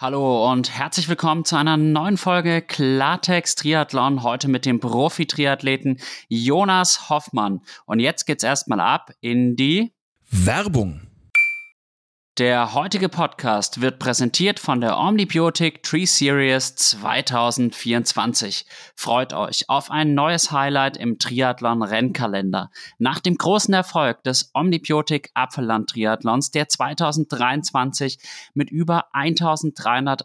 Hallo und herzlich willkommen zu einer neuen Folge Klartext Triathlon. Heute mit dem Profi-Triathleten Jonas Hoffmann. Und jetzt geht's erstmal ab in die Werbung. Der heutige Podcast wird präsentiert von der Omnibiotic Tree Series 2024. Freut euch auf ein neues Highlight im Triathlon Rennkalender. Nach dem großen Erfolg des Omnibiotic Apfelland Triathlons, der 2023 mit über 1300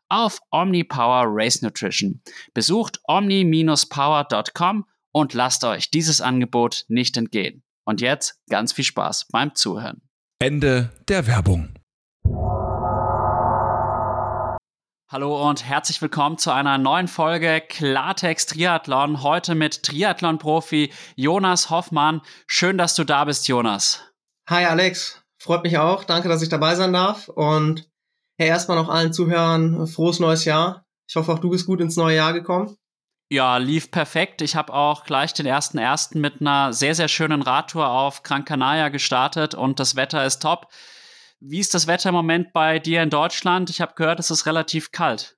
auf OmniPower Race Nutrition. Besucht omni-power.com und lasst euch dieses Angebot nicht entgehen. Und jetzt ganz viel Spaß beim Zuhören. Ende der Werbung. Hallo und herzlich willkommen zu einer neuen Folge Klartext Triathlon. Heute mit Triathlon-Profi Jonas Hoffmann. Schön, dass du da bist, Jonas. Hi Alex, freut mich auch. Danke, dass ich dabei sein darf. Und ja, erstmal noch allen Zuhörern frohes neues Jahr. Ich hoffe, auch du bist gut ins neue Jahr gekommen. Ja, lief perfekt. Ich habe auch gleich den ersten ersten mit einer sehr, sehr schönen Radtour auf Gran Canaria gestartet und das Wetter ist top. Wie ist das Wetter im Moment bei dir in Deutschland? Ich habe gehört, es ist relativ kalt.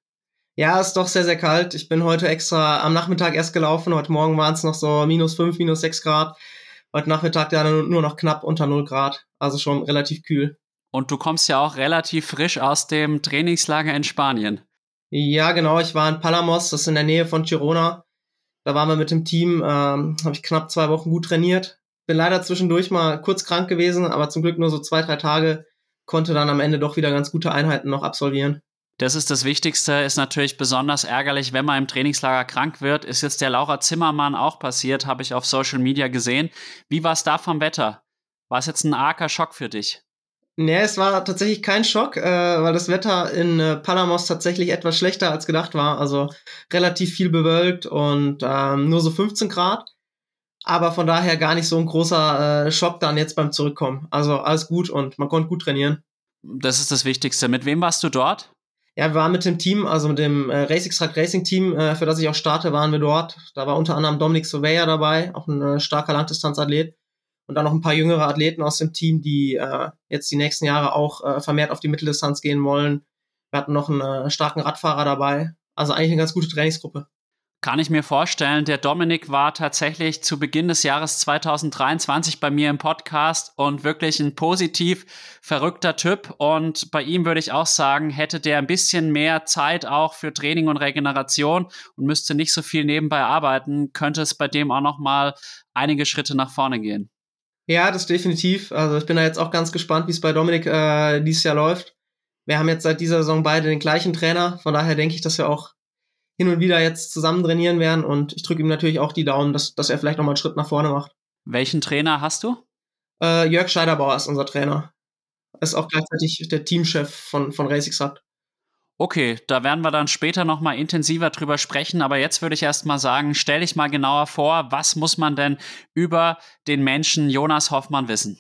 Ja, es ist doch sehr, sehr kalt. Ich bin heute extra am Nachmittag erst gelaufen. Heute Morgen waren es noch so minus fünf, minus sechs Grad. Heute Nachmittag dann nur noch knapp unter null Grad. Also schon relativ kühl. Und du kommst ja auch relativ frisch aus dem Trainingslager in Spanien. Ja, genau. Ich war in Palamos, das ist in der Nähe von Girona. Da waren wir mit dem Team, ähm, habe ich knapp zwei Wochen gut trainiert. Bin leider zwischendurch mal kurz krank gewesen, aber zum Glück nur so zwei, drei Tage. Konnte dann am Ende doch wieder ganz gute Einheiten noch absolvieren. Das ist das Wichtigste, ist natürlich besonders ärgerlich, wenn man im Trainingslager krank wird. Ist jetzt der Laura Zimmermann auch passiert, habe ich auf Social Media gesehen. Wie war es da vom Wetter? War es jetzt ein arger Schock für dich? Nee, es war tatsächlich kein Schock, äh, weil das Wetter in äh, Palamos tatsächlich etwas schlechter als gedacht war. Also relativ viel bewölkt und ähm, nur so 15 Grad. Aber von daher gar nicht so ein großer äh, Schock dann jetzt beim Zurückkommen. Also alles gut und man konnte gut trainieren. Das ist das Wichtigste. Mit wem warst du dort? Ja, wir waren mit dem Team, also mit dem äh, Race Extract Racing Team, äh, für das ich auch starte, waren wir dort. Da war unter anderem Dominic Surveyor dabei, auch ein äh, starker Langdistanzathlet und dann noch ein paar jüngere Athleten aus dem Team, die äh, jetzt die nächsten Jahre auch äh, vermehrt auf die Mitteldistanz gehen wollen. Wir hatten noch einen äh, starken Radfahrer dabei. Also eigentlich eine ganz gute Trainingsgruppe. Kann ich mir vorstellen. Der Dominik war tatsächlich zu Beginn des Jahres 2023 bei mir im Podcast und wirklich ein positiv verrückter Typ. Und bei ihm würde ich auch sagen, hätte der ein bisschen mehr Zeit auch für Training und Regeneration und müsste nicht so viel nebenbei arbeiten, könnte es bei dem auch noch mal einige Schritte nach vorne gehen. Ja, das definitiv. Also ich bin da jetzt auch ganz gespannt, wie es bei Dominik äh, dieses Jahr läuft. Wir haben jetzt seit dieser Saison beide den gleichen Trainer, von daher denke ich, dass wir auch hin und wieder jetzt zusammen trainieren werden und ich drücke ihm natürlich auch die Daumen, dass, dass er vielleicht nochmal einen Schritt nach vorne macht. Welchen Trainer hast du? Äh, Jörg Scheiderbauer ist unser Trainer. Er ist auch gleichzeitig der Teamchef von, von RacingSat. Okay, da werden wir dann später nochmal intensiver drüber sprechen, aber jetzt würde ich erst mal sagen, stell dich mal genauer vor, was muss man denn über den Menschen Jonas Hoffmann wissen?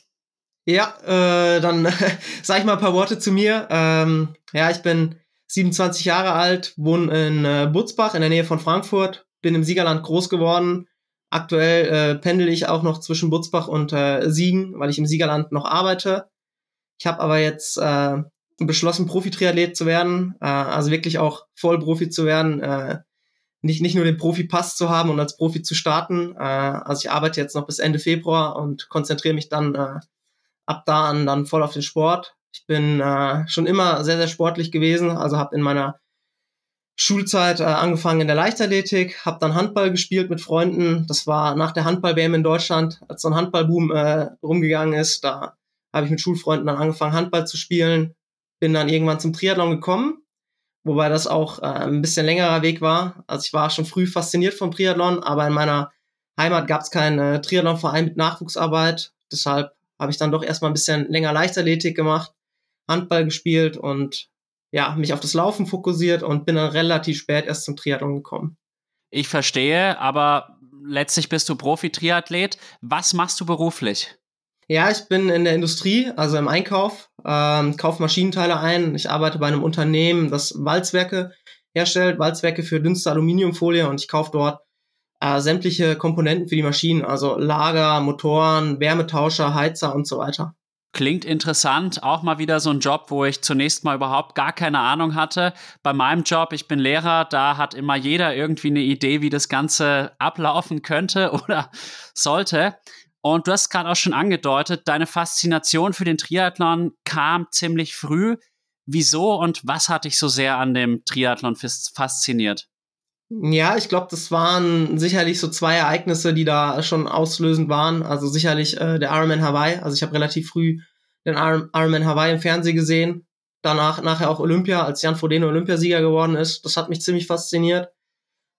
Ja, äh, dann sage ich mal ein paar Worte zu mir. Ähm, ja, ich bin 27 Jahre alt, wohne in äh, Butzbach in der Nähe von Frankfurt, bin im Siegerland groß geworden, Aktuell äh, pendel ich auch noch zwischen Butzbach und äh, Siegen, weil ich im Siegerland noch arbeite. Ich habe aber jetzt äh, beschlossen, Profi-Triathlet zu werden, äh, also wirklich auch Vollprofi zu werden, äh, nicht, nicht nur den Profi-Pass zu haben und als Profi zu starten. Äh, also ich arbeite jetzt noch bis Ende Februar und konzentriere mich dann äh, ab da an dann voll auf den Sport. Ich bin äh, schon immer sehr, sehr sportlich gewesen, also habe in meiner Schulzeit äh, angefangen in der Leichtathletik, habe dann Handball gespielt mit Freunden. Das war nach der Handball-WM in Deutschland, als so ein Handballboom äh, rumgegangen ist. Da habe ich mit Schulfreunden dann angefangen, Handball zu spielen. Bin dann irgendwann zum Triathlon gekommen, wobei das auch äh, ein bisschen längerer Weg war. Also ich war schon früh fasziniert vom Triathlon, aber in meiner Heimat gab es keinen äh, Triathlonverein mit Nachwuchsarbeit. Deshalb habe ich dann doch erstmal ein bisschen länger Leichtathletik gemacht, Handball gespielt und ja, mich auf das Laufen fokussiert und bin dann relativ spät erst zum Triathlon gekommen. Ich verstehe, aber letztlich bist du Profi-Triathlet. Was machst du beruflich? Ja, ich bin in der Industrie, also im Einkauf, ähm, kaufe Maschinenteile ein. Ich arbeite bei einem Unternehmen, das Walzwerke herstellt, Walzwerke für dünnste Aluminiumfolie und ich kaufe dort äh, sämtliche Komponenten für die Maschinen, also Lager, Motoren, Wärmetauscher, Heizer und so weiter. Klingt interessant, auch mal wieder so ein Job, wo ich zunächst mal überhaupt gar keine Ahnung hatte. Bei meinem Job, ich bin Lehrer, da hat immer jeder irgendwie eine Idee, wie das Ganze ablaufen könnte oder sollte. Und du hast gerade auch schon angedeutet, deine Faszination für den Triathlon kam ziemlich früh. Wieso und was hat dich so sehr an dem Triathlon fasziniert? Ja, ich glaube, das waren sicherlich so zwei Ereignisse, die da schon auslösend waren. Also sicherlich äh, der Ironman Hawaii. Also ich habe relativ früh den Ironman Hawaii im Fernsehen gesehen. Danach nachher auch Olympia, als Jan Frodeno Olympiasieger geworden ist. Das hat mich ziemlich fasziniert.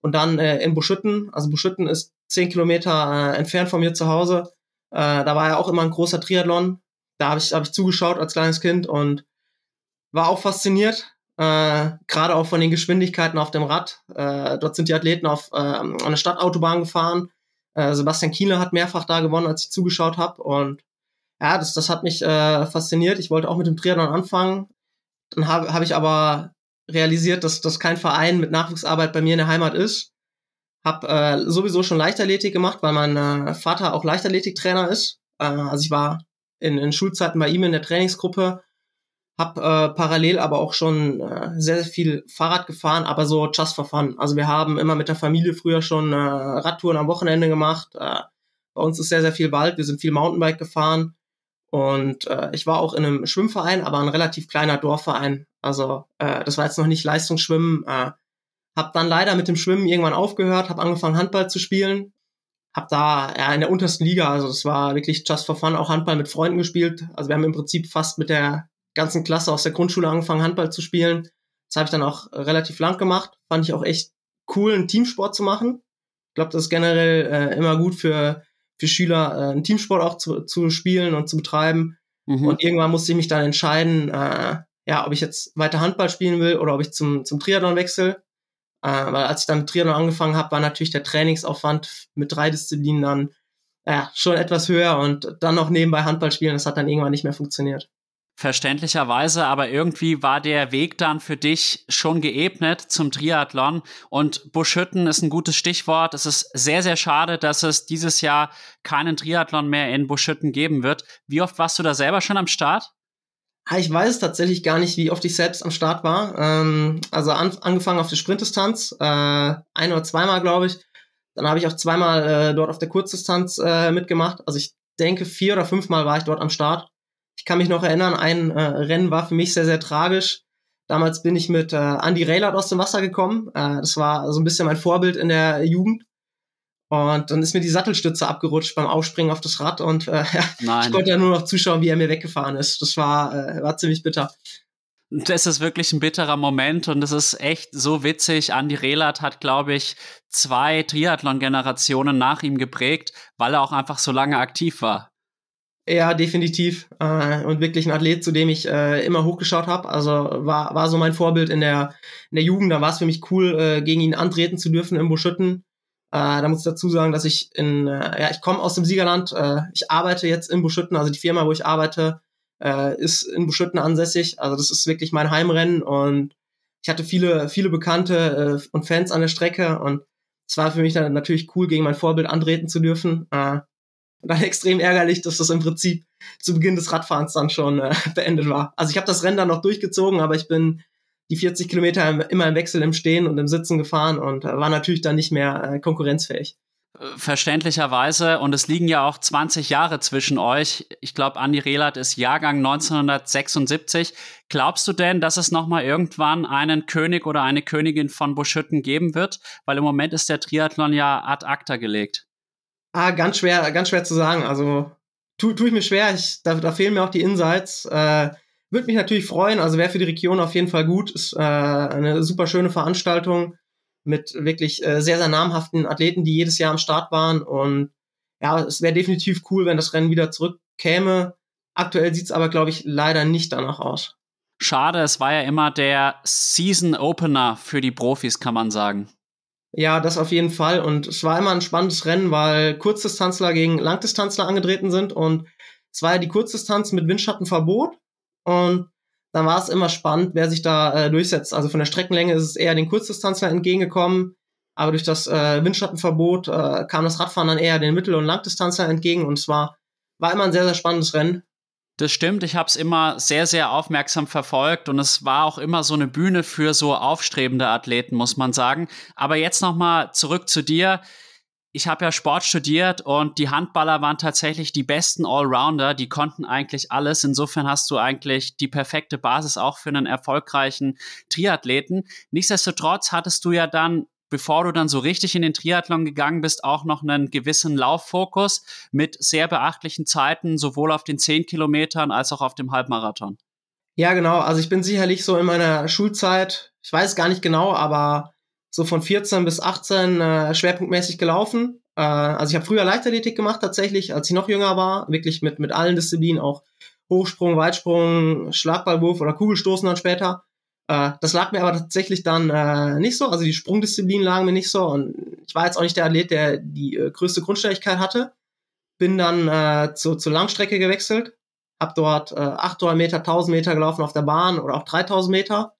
Und dann äh, in Buschütten. Also Buschütten ist zehn Kilometer äh, entfernt von mir zu Hause. Äh, da war ja auch immer ein großer Triathlon. Da habe ich, hab ich zugeschaut als kleines Kind und war auch fasziniert äh, gerade auch von den Geschwindigkeiten auf dem Rad. Äh, dort sind die Athleten auf äh, eine Stadtautobahn gefahren. Äh, Sebastian Kienle hat mehrfach da gewonnen, als ich zugeschaut habe. Und ja, das, das hat mich äh, fasziniert. Ich wollte auch mit dem Triathlon anfangen. Dann habe hab ich aber realisiert, dass das kein Verein mit Nachwuchsarbeit bei mir in der Heimat ist. Hab äh, sowieso schon Leichtathletik gemacht, weil mein äh, Vater auch Leichtathletiktrainer ist. Äh, also ich war in, in Schulzeiten bei ihm in der Trainingsgruppe hab äh, parallel aber auch schon äh, sehr, sehr viel Fahrrad gefahren, aber so just for fun. Also wir haben immer mit der Familie früher schon äh, Radtouren am Wochenende gemacht. Äh, bei uns ist sehr, sehr viel Wald, wir sind viel Mountainbike gefahren. Und äh, ich war auch in einem Schwimmverein, aber ein relativ kleiner Dorfverein. Also äh, das war jetzt noch nicht Leistungsschwimmen. Äh, hab dann leider mit dem Schwimmen irgendwann aufgehört, hab angefangen Handball zu spielen. Hab da ja, in der untersten Liga, also das war wirklich just for fun, auch Handball mit Freunden gespielt. Also wir haben im Prinzip fast mit der ganzen Klasse aus der Grundschule angefangen, Handball zu spielen. Das habe ich dann auch relativ lang gemacht. Fand ich auch echt cool, einen Teamsport zu machen. Ich glaube, das ist generell äh, immer gut für, für Schüler, äh, einen Teamsport auch zu, zu spielen und zu betreiben. Mhm. Und irgendwann musste ich mich dann entscheiden, äh, ja, ob ich jetzt weiter Handball spielen will oder ob ich zum, zum Triathlon wechsle. Äh, weil als ich dann mit Triathlon angefangen habe, war natürlich der Trainingsaufwand mit drei Disziplinen dann ja, schon etwas höher und dann noch nebenbei Handball spielen, das hat dann irgendwann nicht mehr funktioniert. Verständlicherweise, aber irgendwie war der Weg dann für dich schon geebnet zum Triathlon und Buschhütten ist ein gutes Stichwort. Es ist sehr, sehr schade, dass es dieses Jahr keinen Triathlon mehr in Buschhütten geben wird. Wie oft warst du da selber schon am Start? Ich weiß tatsächlich gar nicht, wie oft ich selbst am Start war. Ähm, also an, angefangen auf der Sprintdistanz, äh, ein oder zweimal, glaube ich. Dann habe ich auch zweimal äh, dort auf der Kurzdistanz äh, mitgemacht. Also ich denke, vier oder fünfmal war ich dort am Start. Ich kann mich noch erinnern, ein äh, Rennen war für mich sehr, sehr tragisch. Damals bin ich mit äh, Andy Raylard aus dem Wasser gekommen. Äh, das war so ein bisschen mein Vorbild in der Jugend. Und dann ist mir die Sattelstütze abgerutscht beim Aufspringen auf das Rad und äh, ich konnte ja nur noch zuschauen, wie er mir weggefahren ist. Das war, äh, war ziemlich bitter. Das ist wirklich ein bitterer Moment und es ist echt so witzig. Andy Rehlert hat, glaube ich, zwei Triathlon-Generationen nach ihm geprägt, weil er auch einfach so lange aktiv war. Ja, definitiv. Äh, und wirklich ein Athlet, zu dem ich äh, immer hochgeschaut habe. Also war, war so mein Vorbild in der, in der Jugend. Da war es für mich cool, äh, gegen ihn antreten zu dürfen im Buschütten. Äh, da muss ich dazu sagen, dass ich in, äh, ja, ich komme aus dem Siegerland. Äh, ich arbeite jetzt in Buschütten. Also die Firma, wo ich arbeite, äh, ist in Buschütten ansässig. Also das ist wirklich mein Heimrennen und ich hatte viele, viele Bekannte äh, und Fans an der Strecke und es war für mich dann natürlich cool, gegen mein Vorbild antreten zu dürfen. Äh, und dann extrem ärgerlich, dass das im Prinzip zu Beginn des Radfahrens dann schon äh, beendet war. Also ich habe das Rennen dann noch durchgezogen, aber ich bin die 40 Kilometer immer im Wechsel im Stehen und im Sitzen gefahren und äh, war natürlich dann nicht mehr äh, konkurrenzfähig. Verständlicherweise. Und es liegen ja auch 20 Jahre zwischen euch. Ich glaube, Andi Rehlert ist Jahrgang 1976. Glaubst du denn, dass es nochmal irgendwann einen König oder eine Königin von Buschütten geben wird? Weil im Moment ist der Triathlon ja ad acta gelegt. Ah, ganz schwer, ganz schwer zu sagen. Also tue tu ich mir schwer. Ich, da, da fehlen mir auch die Insights. Äh, Würde mich natürlich freuen. Also wäre für die Region auf jeden Fall gut. Ist äh, eine super schöne Veranstaltung mit wirklich äh, sehr, sehr namhaften Athleten, die jedes Jahr am Start waren. Und ja, es wäre definitiv cool, wenn das Rennen wieder zurückkäme. Aktuell sieht's aber, glaube ich, leider nicht danach aus. Schade, es war ja immer der Season Opener für die Profis, kann man sagen. Ja, das auf jeden Fall. Und es war immer ein spannendes Rennen, weil Kurzdistanzler gegen Langdistanzler angetreten sind. Und es war ja die Kurzdistanz mit Windschattenverbot. Und dann war es immer spannend, wer sich da äh, durchsetzt. Also von der Streckenlänge ist es eher den Kurzdistanzler entgegengekommen, aber durch das äh, Windschattenverbot äh, kam das Radfahren dann eher den Mittel- und Langdistanzler entgegen und es war, war immer ein sehr, sehr spannendes Rennen. Das stimmt, ich habe es immer sehr, sehr aufmerksam verfolgt und es war auch immer so eine Bühne für so aufstrebende Athleten, muss man sagen. Aber jetzt nochmal zurück zu dir ich habe ja Sport studiert und die Handballer waren tatsächlich die besten Allrounder, die konnten eigentlich alles. Insofern hast du eigentlich die perfekte Basis auch für einen erfolgreichen Triathleten. Nichtsdestotrotz hattest du ja dann, bevor du dann so richtig in den Triathlon gegangen bist, auch noch einen gewissen Lauffokus mit sehr beachtlichen Zeiten, sowohl auf den 10 Kilometern als auch auf dem Halbmarathon. Ja, genau. Also ich bin sicherlich so in meiner Schulzeit, ich weiß gar nicht genau, aber so von 14 bis 18 äh, schwerpunktmäßig gelaufen. Äh, also ich habe früher Leichtathletik gemacht tatsächlich, als ich noch jünger war, wirklich mit, mit allen Disziplinen, auch Hochsprung, Weitsprung, Schlagballwurf oder Kugelstoßen dann später. Äh, das lag mir aber tatsächlich dann äh, nicht so, also die Sprungdisziplinen lagen mir nicht so und ich war jetzt auch nicht der Athlet, der die äh, größte Grundständigkeit hatte. Bin dann äh, zu, zur Langstrecke gewechselt, hab dort äh, 800 Meter, 1000 Meter gelaufen auf der Bahn oder auch 3000 Meter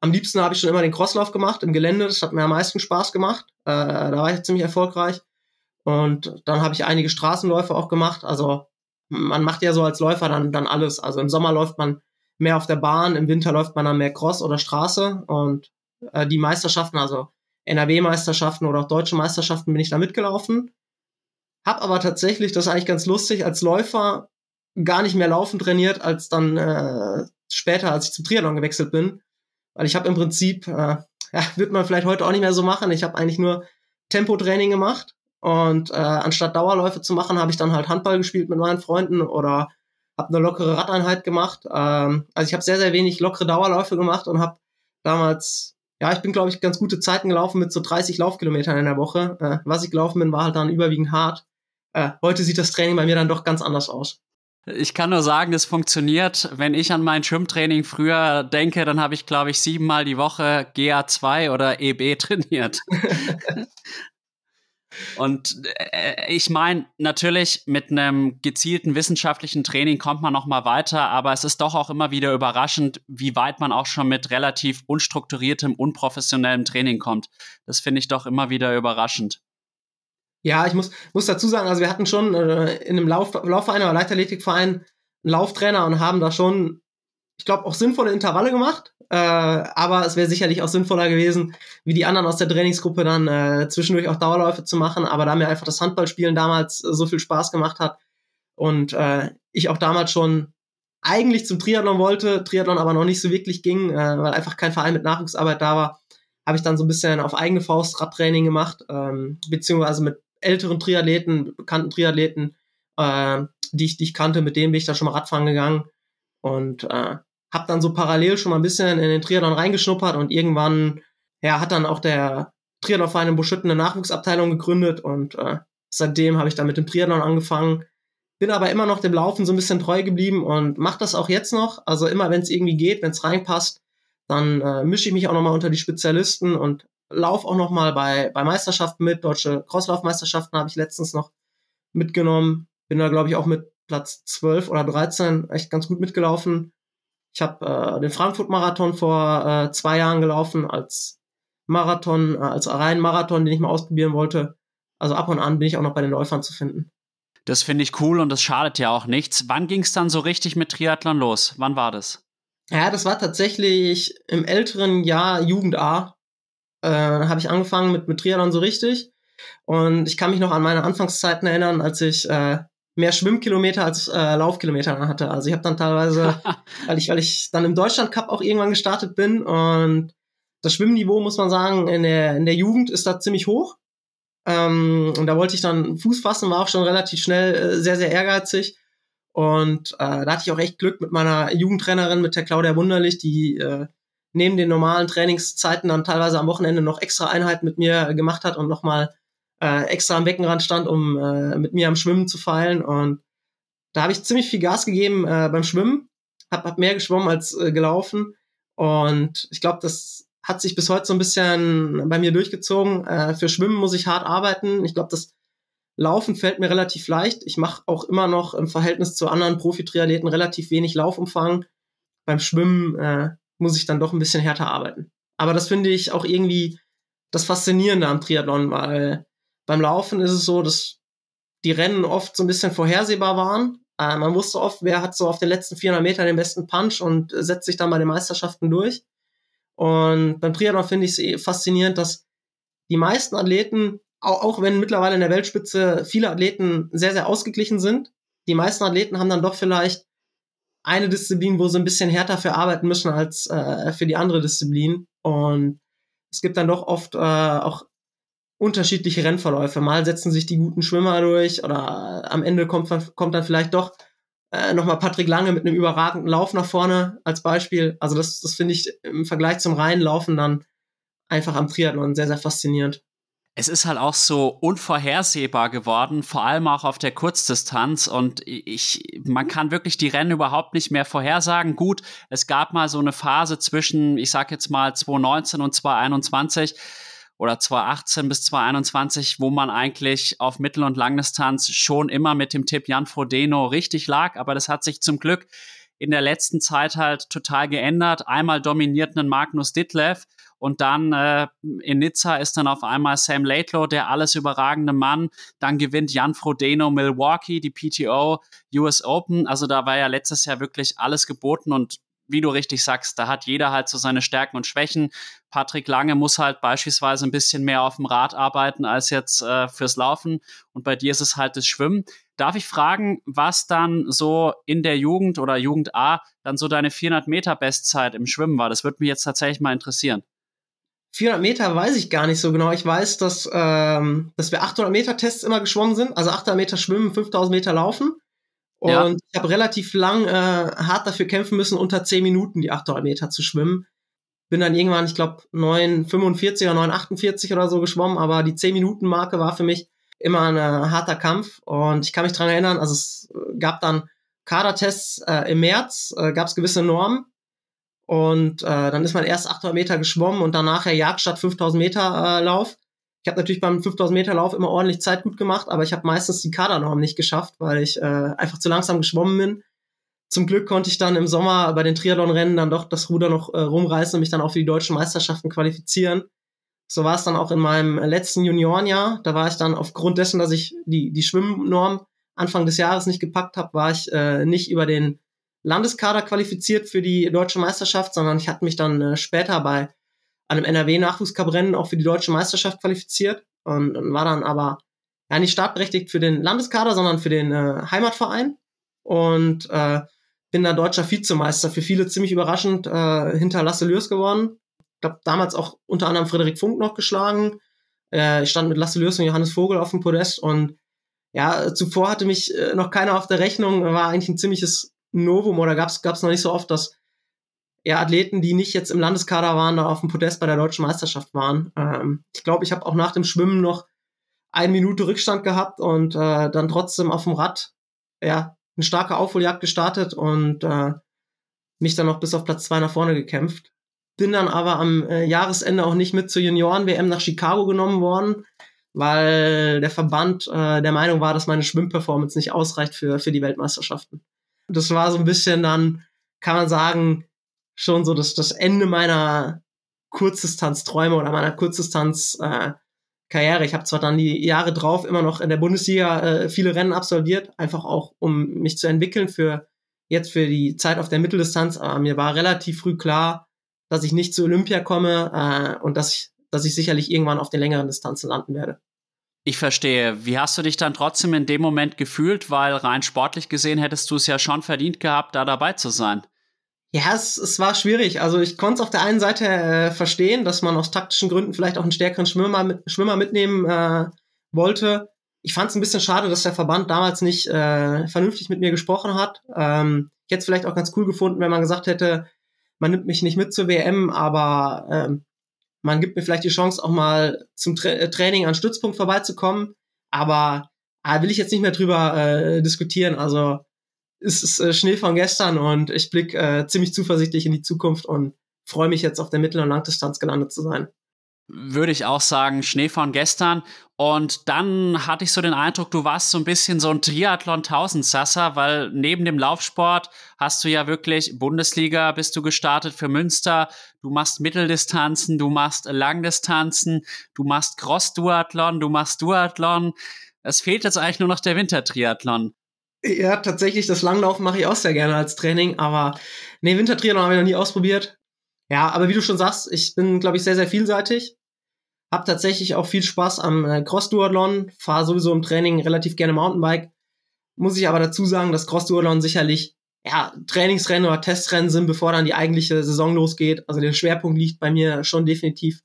am liebsten habe ich schon immer den Crosslauf gemacht im Gelände. Das hat mir am meisten Spaß gemacht. Äh, da war ich ziemlich erfolgreich. Und dann habe ich einige Straßenläufe auch gemacht. Also man macht ja so als Läufer dann, dann alles. Also im Sommer läuft man mehr auf der Bahn, im Winter läuft man dann mehr Cross oder Straße. Und äh, die Meisterschaften, also NRW-Meisterschaften oder auch deutsche Meisterschaften bin ich da mitgelaufen. Hab aber tatsächlich, das ist eigentlich ganz lustig, als Läufer gar nicht mehr laufen trainiert, als dann äh, später, als ich zum Triathlon gewechselt bin. Weil ich habe im Prinzip, äh, ja, wird man vielleicht heute auch nicht mehr so machen. Ich habe eigentlich nur Tempotraining gemacht und äh, anstatt Dauerläufe zu machen, habe ich dann halt Handball gespielt mit meinen Freunden oder habe eine lockere Radeinheit gemacht. Ähm, also ich habe sehr, sehr wenig lockere Dauerläufe gemacht und habe damals, ja, ich bin, glaube ich, ganz gute Zeiten gelaufen mit so 30 Laufkilometern in der Woche. Äh, was ich gelaufen bin, war halt dann überwiegend hart. Äh, heute sieht das Training bei mir dann doch ganz anders aus. Ich kann nur sagen, es funktioniert. Wenn ich an mein Schwimmtraining früher denke, dann habe ich, glaube ich, siebenmal die Woche GA2 oder EB trainiert. Und äh, ich meine, natürlich mit einem gezielten wissenschaftlichen Training kommt man noch mal weiter, aber es ist doch auch immer wieder überraschend, wie weit man auch schon mit relativ unstrukturiertem, unprofessionellem Training kommt. Das finde ich doch immer wieder überraschend. Ja, ich muss, muss dazu sagen, also wir hatten schon äh, in einem Lauf, Laufverein oder Leichtathletikverein einen Lauftrainer und haben da schon, ich glaube, auch sinnvolle Intervalle gemacht. Äh, aber es wäre sicherlich auch sinnvoller gewesen, wie die anderen aus der Trainingsgruppe dann äh, zwischendurch auch Dauerläufe zu machen. Aber da mir einfach das Handballspielen damals so viel Spaß gemacht hat und äh, ich auch damals schon eigentlich zum Triathlon wollte, Triathlon aber noch nicht so wirklich ging, äh, weil einfach kein Verein mit Nachwuchsarbeit da war, habe ich dann so ein bisschen auf eigene Faust Radtraining gemacht, ähm, beziehungsweise mit älteren Triathleten, bekannten Triathleten, äh, die, ich, die ich kannte, mit denen bin ich da schon mal Radfahren gegangen und äh, habe dann so parallel schon mal ein bisschen in den Triathlon reingeschnuppert und irgendwann ja, hat dann auch der Triathlonverein in Buschütten eine Nachwuchsabteilung gegründet und äh, seitdem habe ich dann mit dem Triathlon angefangen. Bin aber immer noch dem Laufen so ein bisschen treu geblieben und mache das auch jetzt noch. Also immer, wenn es irgendwie geht, wenn es reinpasst, dann äh, mische ich mich auch nochmal unter die Spezialisten und lauf auch noch mal bei, bei Meisterschaften mit. Deutsche Crosslaufmeisterschaften habe ich letztens noch mitgenommen. Bin da, glaube ich, auch mit Platz 12 oder 13 echt ganz gut mitgelaufen. Ich habe äh, den Frankfurt-Marathon vor äh, zwei Jahren gelaufen als Marathon, äh, als reinen Marathon, den ich mal ausprobieren wollte. Also ab und an bin ich auch noch bei den Läufern zu finden. Das finde ich cool und das schadet ja auch nichts. Wann ging es dann so richtig mit Triathlon los? Wann war das? Ja, das war tatsächlich im älteren Jahr Jugend A. Äh, habe ich angefangen mit, mit Triathlon so richtig. Und ich kann mich noch an meine Anfangszeiten erinnern, als ich äh, mehr Schwimmkilometer als äh, Laufkilometer hatte. Also ich habe dann teilweise, weil ich, weil ich dann im Deutschland Cup auch irgendwann gestartet bin und das Schwimmniveau, muss man sagen, in der, in der Jugend ist da ziemlich hoch. Ähm, und da wollte ich dann Fuß fassen, war auch schon relativ schnell äh, sehr, sehr ehrgeizig. Und äh, da hatte ich auch echt Glück mit meiner Jugendtrainerin, mit der Claudia Wunderlich, die äh, neben den normalen Trainingszeiten dann teilweise am Wochenende noch extra Einheiten mit mir gemacht hat und nochmal äh, extra am Beckenrand stand, um äh, mit mir am Schwimmen zu feilen. Und da habe ich ziemlich viel Gas gegeben äh, beim Schwimmen, hab, hab mehr geschwommen als äh, gelaufen. Und ich glaube, das hat sich bis heute so ein bisschen bei mir durchgezogen. Äh, für Schwimmen muss ich hart arbeiten. Ich glaube, das Laufen fällt mir relativ leicht. Ich mache auch immer noch im Verhältnis zu anderen Profi-Triathleten relativ wenig Laufumfang. Beim Schwimmen äh, muss ich dann doch ein bisschen härter arbeiten. Aber das finde ich auch irgendwie das Faszinierende am Triathlon, weil beim Laufen ist es so, dass die Rennen oft so ein bisschen vorhersehbar waren. Äh, man wusste oft, wer hat so auf den letzten 400 Metern den besten Punch und setzt sich dann bei den Meisterschaften durch. Und beim Triathlon finde ich es faszinierend, dass die meisten Athleten, auch, auch wenn mittlerweile in der Weltspitze viele Athleten sehr, sehr ausgeglichen sind, die meisten Athleten haben dann doch vielleicht eine Disziplin, wo sie ein bisschen härter für arbeiten müssen als äh, für die andere Disziplin. Und es gibt dann doch oft äh, auch unterschiedliche Rennverläufe. Mal setzen sich die guten Schwimmer durch oder am Ende kommt, kommt dann vielleicht doch äh, nochmal Patrick Lange mit einem überragenden Lauf nach vorne als Beispiel. Also das, das finde ich im Vergleich zum reinen Laufen dann einfach am Triathlon sehr, sehr faszinierend. Es ist halt auch so unvorhersehbar geworden, vor allem auch auf der Kurzdistanz. Und ich, man kann wirklich die Rennen überhaupt nicht mehr vorhersagen. Gut, es gab mal so eine Phase zwischen, ich sag jetzt mal 2019 und 2021 oder 2018 bis 2021, wo man eigentlich auf Mittel- und Langdistanz schon immer mit dem Tipp Jan Frodeno richtig lag. Aber das hat sich zum Glück in der letzten Zeit halt total geändert. Einmal dominiert einen Magnus Ditlev und dann äh, in Nizza ist dann auf einmal Sam Laidlow der alles überragende Mann. Dann gewinnt Jan Frodeno Milwaukee, die PTO US Open. Also da war ja letztes Jahr wirklich alles geboten und wie du richtig sagst, da hat jeder halt so seine Stärken und Schwächen. Patrick Lange muss halt beispielsweise ein bisschen mehr auf dem Rad arbeiten als jetzt äh, fürs Laufen. Und bei dir ist es halt das Schwimmen. Darf ich fragen, was dann so in der Jugend oder Jugend A dann so deine 400 Meter Bestzeit im Schwimmen war? Das würde mich jetzt tatsächlich mal interessieren. 400 Meter weiß ich gar nicht so genau. Ich weiß, dass, ähm, dass wir 800 Meter Tests immer geschwommen sind. Also 800 Meter schwimmen, 5000 Meter laufen. Und ja. ich habe relativ lang äh, hart dafür kämpfen müssen, unter 10 Minuten die 800 Meter zu schwimmen. Bin dann irgendwann, ich glaube, 9,45 oder 9,48 oder so geschwommen, aber die 10-Minuten-Marke war für mich immer ein äh, harter Kampf. Und ich kann mich dran erinnern, also es gab dann Kadertests äh, im März, äh, gab es gewisse Normen. Und äh, dann ist man erst 800 Meter geschwommen und danach der Jagdstadt 5000 Meter äh, Lauf. Ich habe natürlich beim 5000 Meter Lauf immer ordentlich Zeit gut gemacht, aber ich habe meistens die Kadernorm nicht geschafft, weil ich äh, einfach zu langsam geschwommen bin. Zum Glück konnte ich dann im Sommer bei den Triathlon-Rennen dann doch das Ruder noch äh, rumreißen und mich dann auch für die deutschen Meisterschaften qualifizieren. So war es dann auch in meinem letzten Juniorenjahr. Da war ich dann aufgrund dessen, dass ich die, die Schwimmnorm Anfang des Jahres nicht gepackt habe, war ich äh, nicht über den Landeskader qualifiziert für die deutsche Meisterschaft, sondern ich hatte mich dann äh, später bei einem NRW-Nachwuchscup-Rennen auch für die deutsche Meisterschaft qualifiziert und, und war dann aber ja nicht startberechtigt für den Landeskader, sondern für den äh, Heimatverein und äh, bin da deutscher Vizemeister. Für viele ziemlich überraschend äh, hinter Lasse Lürs geworden. Ich glaube, damals auch unter anderem Frederik Funk noch geschlagen. Äh, ich stand mit Lasse Lürs und Johannes Vogel auf dem Podest und ja, zuvor hatte mich äh, noch keiner auf der Rechnung, war eigentlich ein ziemliches Novum oder gab es noch nicht so oft, dass ja, Athleten, die nicht jetzt im Landeskader waren, da auf dem Podest bei der deutschen Meisterschaft waren. Ähm, ich glaube, ich habe auch nach dem Schwimmen noch eine Minute Rückstand gehabt und äh, dann trotzdem auf dem Rad ja eine starke Aufholjagd gestartet und äh, mich dann noch bis auf Platz zwei nach vorne gekämpft. Bin dann aber am äh, Jahresende auch nicht mit zur Junioren-WM nach Chicago genommen worden, weil der Verband äh, der Meinung war, dass meine Schwimmperformance nicht ausreicht für, für die Weltmeisterschaften. Das war so ein bisschen dann, kann man sagen, schon so das, das Ende meiner Kurzdistanzträume oder meiner Kurzdistanz-Karriere. Äh, ich habe zwar dann die Jahre drauf immer noch in der Bundesliga äh, viele Rennen absolviert, einfach auch um mich zu entwickeln für jetzt für die Zeit auf der Mitteldistanz, aber mir war relativ früh klar, dass ich nicht zu Olympia komme äh, und dass ich, dass ich sicherlich irgendwann auf den längeren Distanzen landen werde. Ich verstehe. Wie hast du dich dann trotzdem in dem Moment gefühlt? Weil rein sportlich gesehen hättest du es ja schon verdient gehabt, da dabei zu sein. Ja, es, es war schwierig. Also ich konnte es auf der einen Seite äh, verstehen, dass man aus taktischen Gründen vielleicht auch einen stärkeren Schwimmer, mit, Schwimmer mitnehmen äh, wollte. Ich fand es ein bisschen schade, dass der Verband damals nicht äh, vernünftig mit mir gesprochen hat. Ähm, ich hätte es vielleicht auch ganz cool gefunden, wenn man gesagt hätte, man nimmt mich nicht mit zur WM, aber ähm, man gibt mir vielleicht die Chance, auch mal zum Tra äh, Training an Stützpunkt vorbeizukommen. Aber äh, will ich jetzt nicht mehr drüber äh, diskutieren. Also es ist äh, Schnee von gestern und ich blicke äh, ziemlich zuversichtlich in die Zukunft und freue mich jetzt auf der Mittel- und Langdistanz gelandet zu sein würde ich auch sagen, Schnee von gestern. Und dann hatte ich so den Eindruck, du warst so ein bisschen so ein Triathlon-Tausendsasser, weil neben dem Laufsport hast du ja wirklich Bundesliga, bist du gestartet für Münster, du machst Mitteldistanzen, du machst Langdistanzen, du machst Cross-Duathlon, du machst Duathlon. Es fehlt jetzt eigentlich nur noch der Wintertriathlon. Ja, tatsächlich, das Langlaufen mache ich auch sehr gerne als Training, aber nee, Wintertriathlon habe ich noch nie ausprobiert. Ja, aber wie du schon sagst, ich bin, glaube ich, sehr, sehr vielseitig. Hab tatsächlich auch viel Spaß am äh, Cross-Duathlon, fahre sowieso im Training relativ gerne Mountainbike. Muss ich aber dazu sagen, dass Cross-Duathlon sicherlich ja, Trainingsrennen oder Testrennen sind, bevor dann die eigentliche Saison losgeht. Also der Schwerpunkt liegt bei mir schon definitiv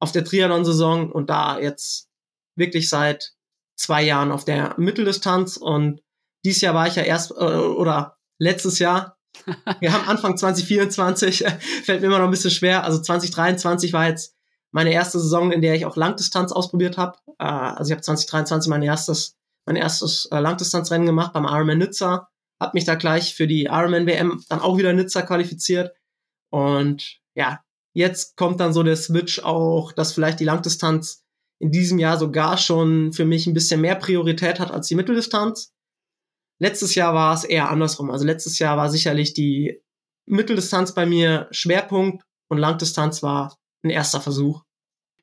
auf der Triathlon-Saison und da jetzt wirklich seit zwei Jahren auf der Mitteldistanz und dieses Jahr war ich ja erst äh, oder letztes Jahr wir haben Anfang 2024, fällt mir immer noch ein bisschen schwer. Also 2023 war jetzt meine erste Saison, in der ich auch Langdistanz ausprobiert habe. Äh, also ich habe 2023 mein erstes, mein erstes äh, Langdistanzrennen gemacht beim Ironman Nizza. Hab mich da gleich für die Ironman WM dann auch wieder Nizza qualifiziert. Und ja, jetzt kommt dann so der Switch auch, dass vielleicht die Langdistanz in diesem Jahr sogar schon für mich ein bisschen mehr Priorität hat als die Mitteldistanz. Letztes Jahr war es eher andersrum. Also letztes Jahr war sicherlich die Mitteldistanz bei mir Schwerpunkt und Langdistanz war ein erster Versuch.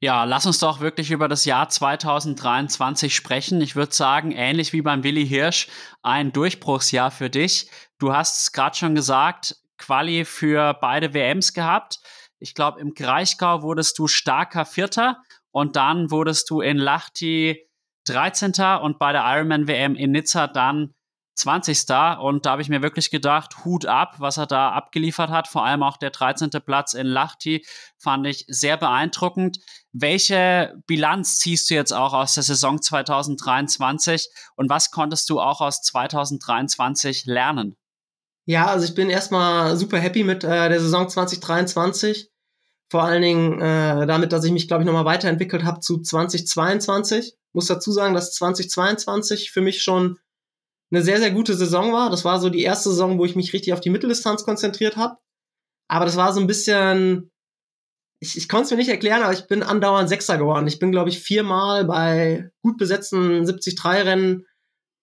Ja, lass uns doch wirklich über das Jahr 2023 sprechen. Ich würde sagen, ähnlich wie beim Willi Hirsch, ein Durchbruchsjahr für dich. Du hast es gerade schon gesagt, Quali für beide WMs gehabt. Ich glaube, im Kraichgau wurdest du starker Vierter und dann wurdest du in Lachti 13. und bei der Ironman WM in Nizza dann 20. Und da habe ich mir wirklich gedacht, Hut ab, was er da abgeliefert hat. Vor allem auch der 13. Platz in Lahti fand ich sehr beeindruckend. Welche Bilanz ziehst du jetzt auch aus der Saison 2023 und was konntest du auch aus 2023 lernen? Ja, also ich bin erstmal super happy mit äh, der Saison 2023. Vor allen Dingen äh, damit, dass ich mich, glaube ich, nochmal weiterentwickelt habe zu 2022. Muss dazu sagen, dass 2022 für mich schon eine sehr, sehr gute Saison war. Das war so die erste Saison, wo ich mich richtig auf die Mitteldistanz konzentriert habe. Aber das war so ein bisschen, ich, ich konnte es mir nicht erklären, aber ich bin andauernd Sechster geworden. Ich bin, glaube ich, viermal bei gut besetzten 73-Rennen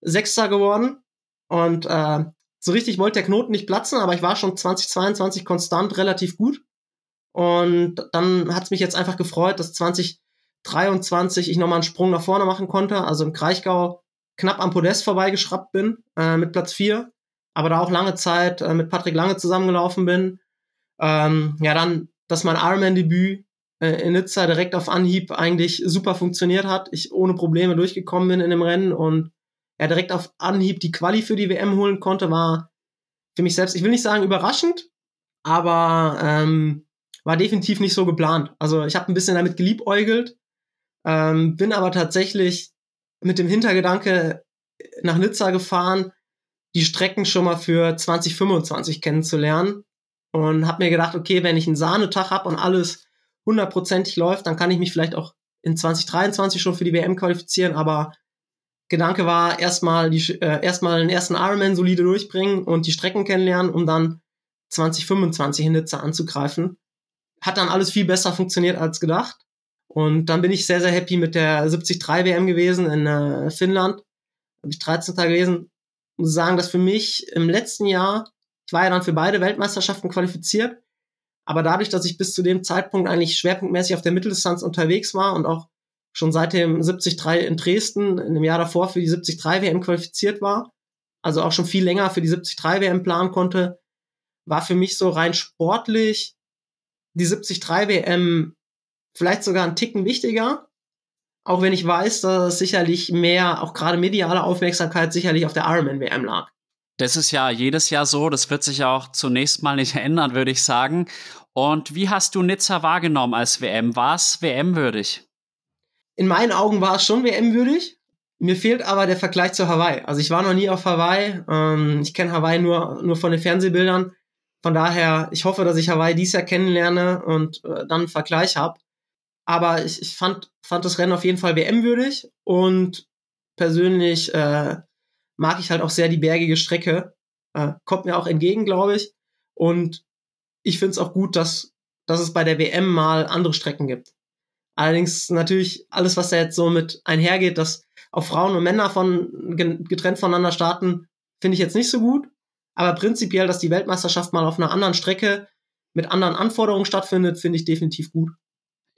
Sechster geworden. Und äh, so richtig wollte der Knoten nicht platzen, aber ich war schon 2022 konstant relativ gut. Und dann hat es mich jetzt einfach gefreut, dass 2023 ich nochmal einen Sprung nach vorne machen konnte. Also im Kraichgau knapp am Podest vorbeigeschraubt bin, äh, mit Platz 4, aber da auch lange Zeit äh, mit Patrick Lange zusammengelaufen bin. Ähm, ja, dann, dass mein Ironman-Debüt äh, in Nizza direkt auf Anhieb eigentlich super funktioniert hat. Ich ohne Probleme durchgekommen bin in dem Rennen und ja, direkt auf Anhieb die Quali für die WM holen konnte, war für mich selbst, ich will nicht sagen überraschend, aber ähm, war definitiv nicht so geplant. Also ich habe ein bisschen damit geliebäugelt, ähm, bin aber tatsächlich mit dem Hintergedanke nach Nizza gefahren, die Strecken schon mal für 2025 kennenzulernen und habe mir gedacht, okay, wenn ich einen Sahnetag habe und alles hundertprozentig läuft, dann kann ich mich vielleicht auch in 2023 schon für die WM qualifizieren, aber Gedanke war erstmal die äh, erstmal den ersten Ironman solide durchbringen und die Strecken kennenlernen, um dann 2025 in Nizza anzugreifen. Hat dann alles viel besser funktioniert als gedacht. Und dann bin ich sehr, sehr happy mit der 73 WM gewesen in äh, Finnland. Bin ich 13. gewesen. Muss sagen, dass für mich im letzten Jahr, ich war ja dann für beide Weltmeisterschaften qualifiziert, Aber dadurch, dass ich bis zu dem Zeitpunkt eigentlich schwerpunktmäßig auf der Mitteldistanz unterwegs war und auch schon seit dem 73 in Dresden in dem Jahr davor für die 73 WM qualifiziert war, also auch schon viel länger für die 73 WM planen konnte, war für mich so rein sportlich die 73 WM vielleicht sogar ein Ticken wichtiger. Auch wenn ich weiß, dass sicherlich mehr, auch gerade mediale Aufmerksamkeit sicherlich auf der Ironman WM lag. Das ist ja jedes Jahr so. Das wird sich auch zunächst mal nicht ändern, würde ich sagen. Und wie hast du Nizza wahrgenommen als WM? War es WM-würdig? In meinen Augen war es schon WM-würdig. Mir fehlt aber der Vergleich zu Hawaii. Also ich war noch nie auf Hawaii. Ähm, ich kenne Hawaii nur, nur von den Fernsehbildern. Von daher, ich hoffe, dass ich Hawaii dies Jahr kennenlerne und äh, dann einen Vergleich habe. Aber ich, ich fand, fand das Rennen auf jeden Fall WM-würdig und persönlich äh, mag ich halt auch sehr die bergige Strecke. Äh, kommt mir auch entgegen, glaube ich. Und ich finde es auch gut, dass, dass es bei der WM mal andere Strecken gibt. Allerdings natürlich alles, was da jetzt so mit einhergeht, dass auch Frauen und Männer von getrennt voneinander starten, finde ich jetzt nicht so gut. Aber prinzipiell, dass die Weltmeisterschaft mal auf einer anderen Strecke mit anderen Anforderungen stattfindet, finde ich definitiv gut.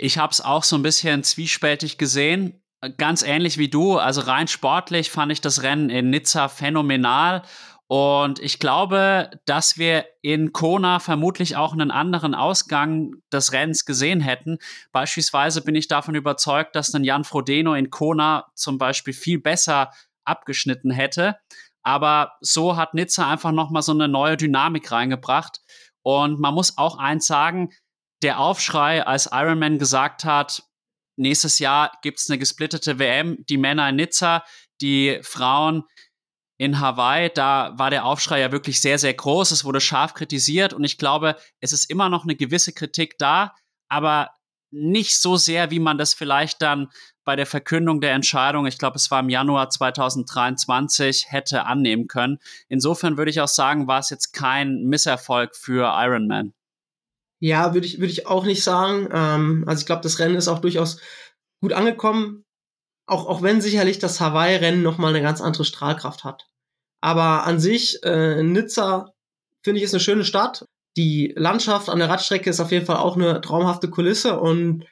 Ich habe es auch so ein bisschen zwiespältig gesehen. Ganz ähnlich wie du. Also rein sportlich fand ich das Rennen in Nizza phänomenal. Und ich glaube, dass wir in Kona vermutlich auch einen anderen Ausgang des Rennens gesehen hätten. Beispielsweise bin ich davon überzeugt, dass ein Jan Frodeno in Kona zum Beispiel viel besser abgeschnitten hätte. Aber so hat Nizza einfach nochmal so eine neue Dynamik reingebracht. Und man muss auch eins sagen, der Aufschrei, als Ironman gesagt hat, nächstes Jahr gibt's eine gesplittete WM, die Männer in Nizza, die Frauen in Hawaii, da war der Aufschrei ja wirklich sehr, sehr groß. Es wurde scharf kritisiert und ich glaube, es ist immer noch eine gewisse Kritik da, aber nicht so sehr, wie man das vielleicht dann bei der Verkündung der Entscheidung, ich glaube, es war im Januar 2023, hätte annehmen können. Insofern würde ich auch sagen, war es jetzt kein Misserfolg für Ironman. Ja, würde ich, würde ich auch nicht sagen. Ähm, also ich glaube, das Rennen ist auch durchaus gut angekommen. Auch, auch wenn sicherlich das Hawaii-Rennen nochmal eine ganz andere Strahlkraft hat. Aber an sich, äh, Nizza, finde ich, ist eine schöne Stadt. Die Landschaft an der Radstrecke ist auf jeden Fall auch eine traumhafte Kulisse und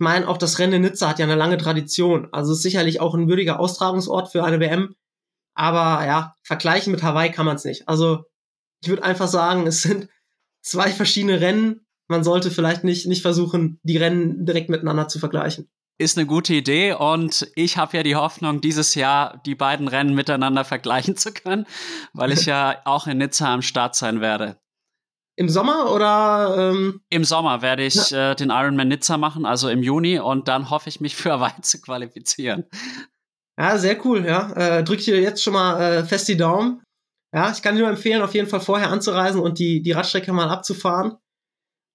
ich meine, auch das Rennen in Nizza hat ja eine lange Tradition. Also ist sicherlich auch ein würdiger Austragungsort für eine WM. Aber ja, vergleichen mit Hawaii kann man es nicht. Also ich würde einfach sagen, es sind zwei verschiedene Rennen. Man sollte vielleicht nicht, nicht versuchen, die Rennen direkt miteinander zu vergleichen ist eine gute Idee und ich habe ja die Hoffnung, dieses Jahr die beiden Rennen miteinander vergleichen zu können, weil ich ja auch in Nizza am Start sein werde. Im Sommer oder? Ähm Im Sommer werde ich ja. äh, den Ironman Nizza machen, also im Juni, und dann hoffe ich mich für Hawaii zu qualifizieren. Ja, sehr cool, ja. Äh, drück dir jetzt schon mal äh, fest die Daumen. Ja, ich kann dir nur empfehlen, auf jeden Fall vorher anzureisen und die, die Radstrecke mal abzufahren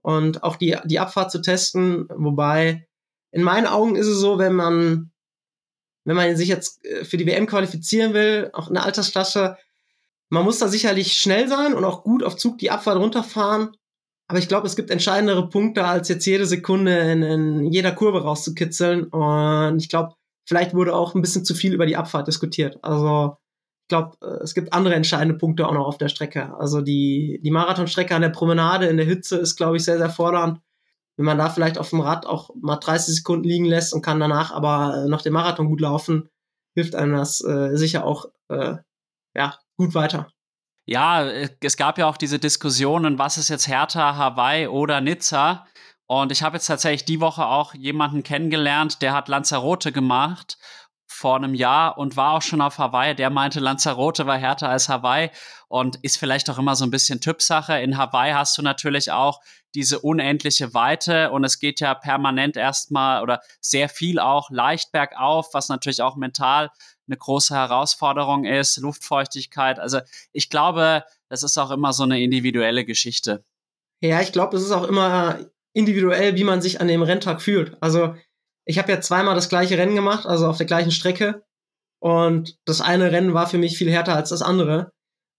und auch die, die Abfahrt zu testen, wobei in meinen Augen ist es so, wenn man, wenn man sich jetzt äh, für die WM qualifizieren will, auch in der Altersklasse, man muss da sicherlich schnell sein und auch gut auf Zug die Abfahrt runterfahren. Aber ich glaube, es gibt entscheidendere Punkte, als jetzt jede Sekunde in, in jeder Kurve rauszukitzeln. Und ich glaube, vielleicht wurde auch ein bisschen zu viel über die Abfahrt diskutiert. Also ich glaube, äh, es gibt andere entscheidende Punkte auch noch auf der Strecke. Also die, die Marathonstrecke an der Promenade in der Hitze ist, glaube ich, sehr, sehr fordernd wenn man da vielleicht auf dem Rad auch mal 30 Sekunden liegen lässt und kann danach aber äh, noch den Marathon gut laufen, hilft einem das äh, sicher auch äh, ja, gut weiter. Ja, es gab ja auch diese Diskussionen, was ist jetzt härter, Hawaii oder Nizza? Und ich habe jetzt tatsächlich die Woche auch jemanden kennengelernt, der hat Lanzarote gemacht vor einem Jahr und war auch schon auf Hawaii. Der meinte, Lanzarote war härter als Hawaii und ist vielleicht auch immer so ein bisschen Typsache. In Hawaii hast du natürlich auch diese unendliche Weite und es geht ja permanent erstmal oder sehr viel auch leicht bergauf, was natürlich auch mental eine große Herausforderung ist, Luftfeuchtigkeit. Also ich glaube, das ist auch immer so eine individuelle Geschichte. Ja, ich glaube, es ist auch immer individuell, wie man sich an dem Renntag fühlt. Also ich habe ja zweimal das gleiche Rennen gemacht, also auf der gleichen Strecke. Und das eine Rennen war für mich viel härter als das andere.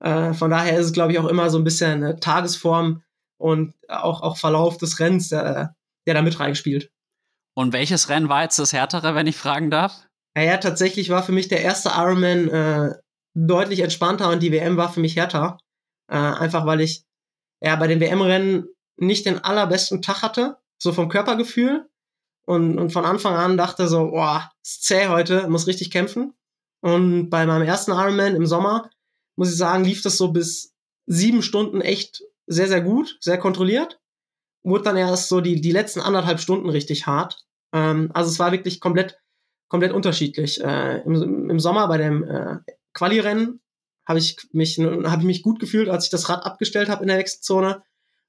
Äh, von daher ist es, glaube ich, auch immer so ein bisschen eine Tagesform und auch, auch Verlauf des Rennens, der, der da mit reinspielt. Und welches Rennen war jetzt das härtere, wenn ich fragen darf? Naja, tatsächlich war für mich der erste Ironman äh, deutlich entspannter und die WM war für mich härter. Äh, einfach weil ich ja bei den WM-Rennen nicht den allerbesten Tag hatte, so vom Körpergefühl. Und, und von Anfang an dachte so, boah, ist zäh heute, muss richtig kämpfen. Und bei meinem ersten Ironman im Sommer, muss ich sagen, lief das so bis sieben Stunden echt sehr, sehr gut, sehr kontrolliert. Wurde dann erst so die, die letzten anderthalb Stunden richtig hart. Ähm, also es war wirklich komplett, komplett unterschiedlich. Äh, im, Im Sommer bei dem äh, Quali-Rennen habe ich mich habe ich mich gut gefühlt, als ich das Rad abgestellt habe in der Wechselzone.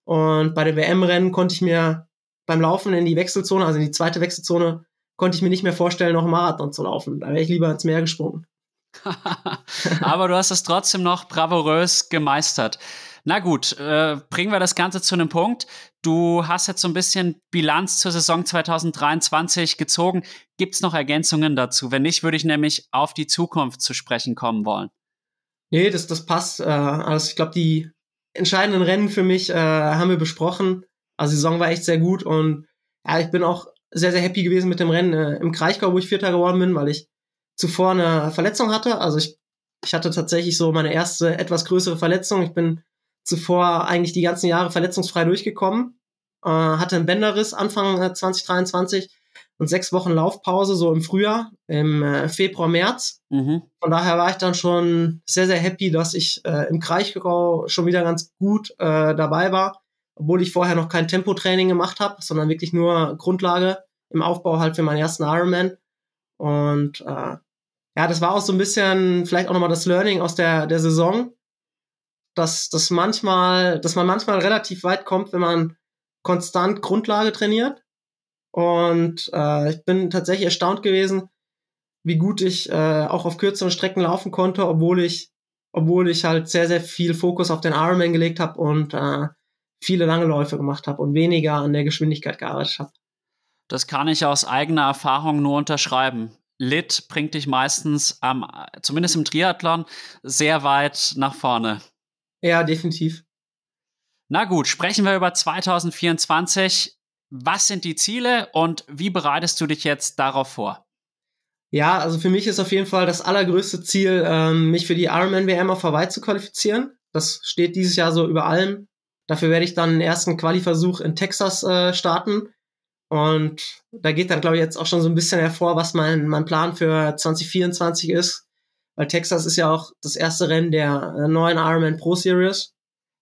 Und bei dem WM-Rennen konnte ich mir beim Laufen in die Wechselzone, also in die zweite Wechselzone, konnte ich mir nicht mehr vorstellen, noch einen Marathon zu laufen. Da wäre ich lieber ins Meer gesprungen. Aber du hast es trotzdem noch bravourös gemeistert. Na gut, äh, bringen wir das Ganze zu einem Punkt. Du hast jetzt so ein bisschen Bilanz zur Saison 2023 gezogen. Gibt es noch Ergänzungen dazu? Wenn nicht, würde ich nämlich auf die Zukunft zu sprechen kommen wollen. Nee, das, das passt. Äh, also ich glaube, die entscheidenden Rennen für mich äh, haben wir besprochen. Also die Saison war echt sehr gut und ja, ich bin auch sehr, sehr happy gewesen mit dem Rennen äh, im Kraichgau, wo ich Vierter geworden bin, weil ich zuvor eine Verletzung hatte. Also ich, ich hatte tatsächlich so meine erste etwas größere Verletzung. Ich bin zuvor eigentlich die ganzen Jahre verletzungsfrei durchgekommen, äh, hatte einen Bänderriss Anfang 2023 äh, und sechs Wochen Laufpause so im Frühjahr, im äh, Februar, März. Mhm. Von daher war ich dann schon sehr, sehr happy, dass ich äh, im Kraichgau schon wieder ganz gut äh, dabei war, obwohl ich vorher noch kein Tempotraining gemacht habe, sondern wirklich nur Grundlage im Aufbau halt für meinen ersten Ironman. Und äh, ja, das war auch so ein bisschen vielleicht auch nochmal das Learning aus der, der Saison, dass, dass manchmal, dass man manchmal relativ weit kommt, wenn man konstant Grundlage trainiert und äh, ich bin tatsächlich erstaunt gewesen, wie gut ich äh, auch auf kürzeren Strecken laufen konnte, obwohl ich, obwohl ich halt sehr, sehr viel Fokus auf den Ironman gelegt habe und äh, viele lange Läufe gemacht habe und weniger an der Geschwindigkeit gearbeitet habe. Das kann ich aus eigener Erfahrung nur unterschreiben. Lit bringt dich meistens, ähm, zumindest im Triathlon, sehr weit nach vorne. Ja, definitiv. Na gut, sprechen wir über 2024. Was sind die Ziele und wie bereitest du dich jetzt darauf vor? Ja, also für mich ist auf jeden Fall das allergrößte Ziel, ähm, mich für die Ironman WM auf Hawaii zu qualifizieren. Das steht dieses Jahr so über allem. Dafür werde ich dann den ersten Quali-Versuch in Texas äh, starten. Und da geht dann, glaube ich, jetzt auch schon so ein bisschen hervor, was mein, mein Plan für 2024 ist. Weil Texas ist ja auch das erste Rennen der äh, neuen Ironman Pro Series.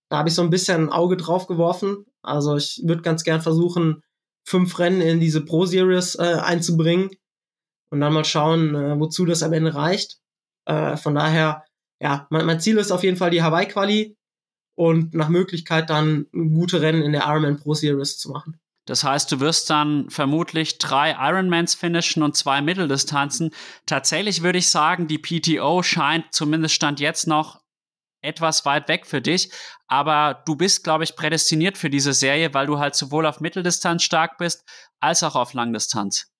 Da habe ich so ein bisschen ein Auge drauf geworfen. Also ich würde ganz gern versuchen, fünf Rennen in diese Pro Series äh, einzubringen und dann mal schauen, äh, wozu das am Ende reicht. Äh, von daher, ja, mein, mein, Ziel ist auf jeden Fall die Hawaii-Quali und nach Möglichkeit dann gute Rennen in der Ironman Pro Series zu machen. Das heißt, du wirst dann vermutlich drei Ironmans finishen und zwei Mitteldistanzen. Tatsächlich würde ich sagen, die PTO scheint zumindest Stand jetzt noch etwas weit weg für dich. Aber du bist, glaube ich, prädestiniert für diese Serie, weil du halt sowohl auf Mitteldistanz stark bist, als auch auf Langdistanz.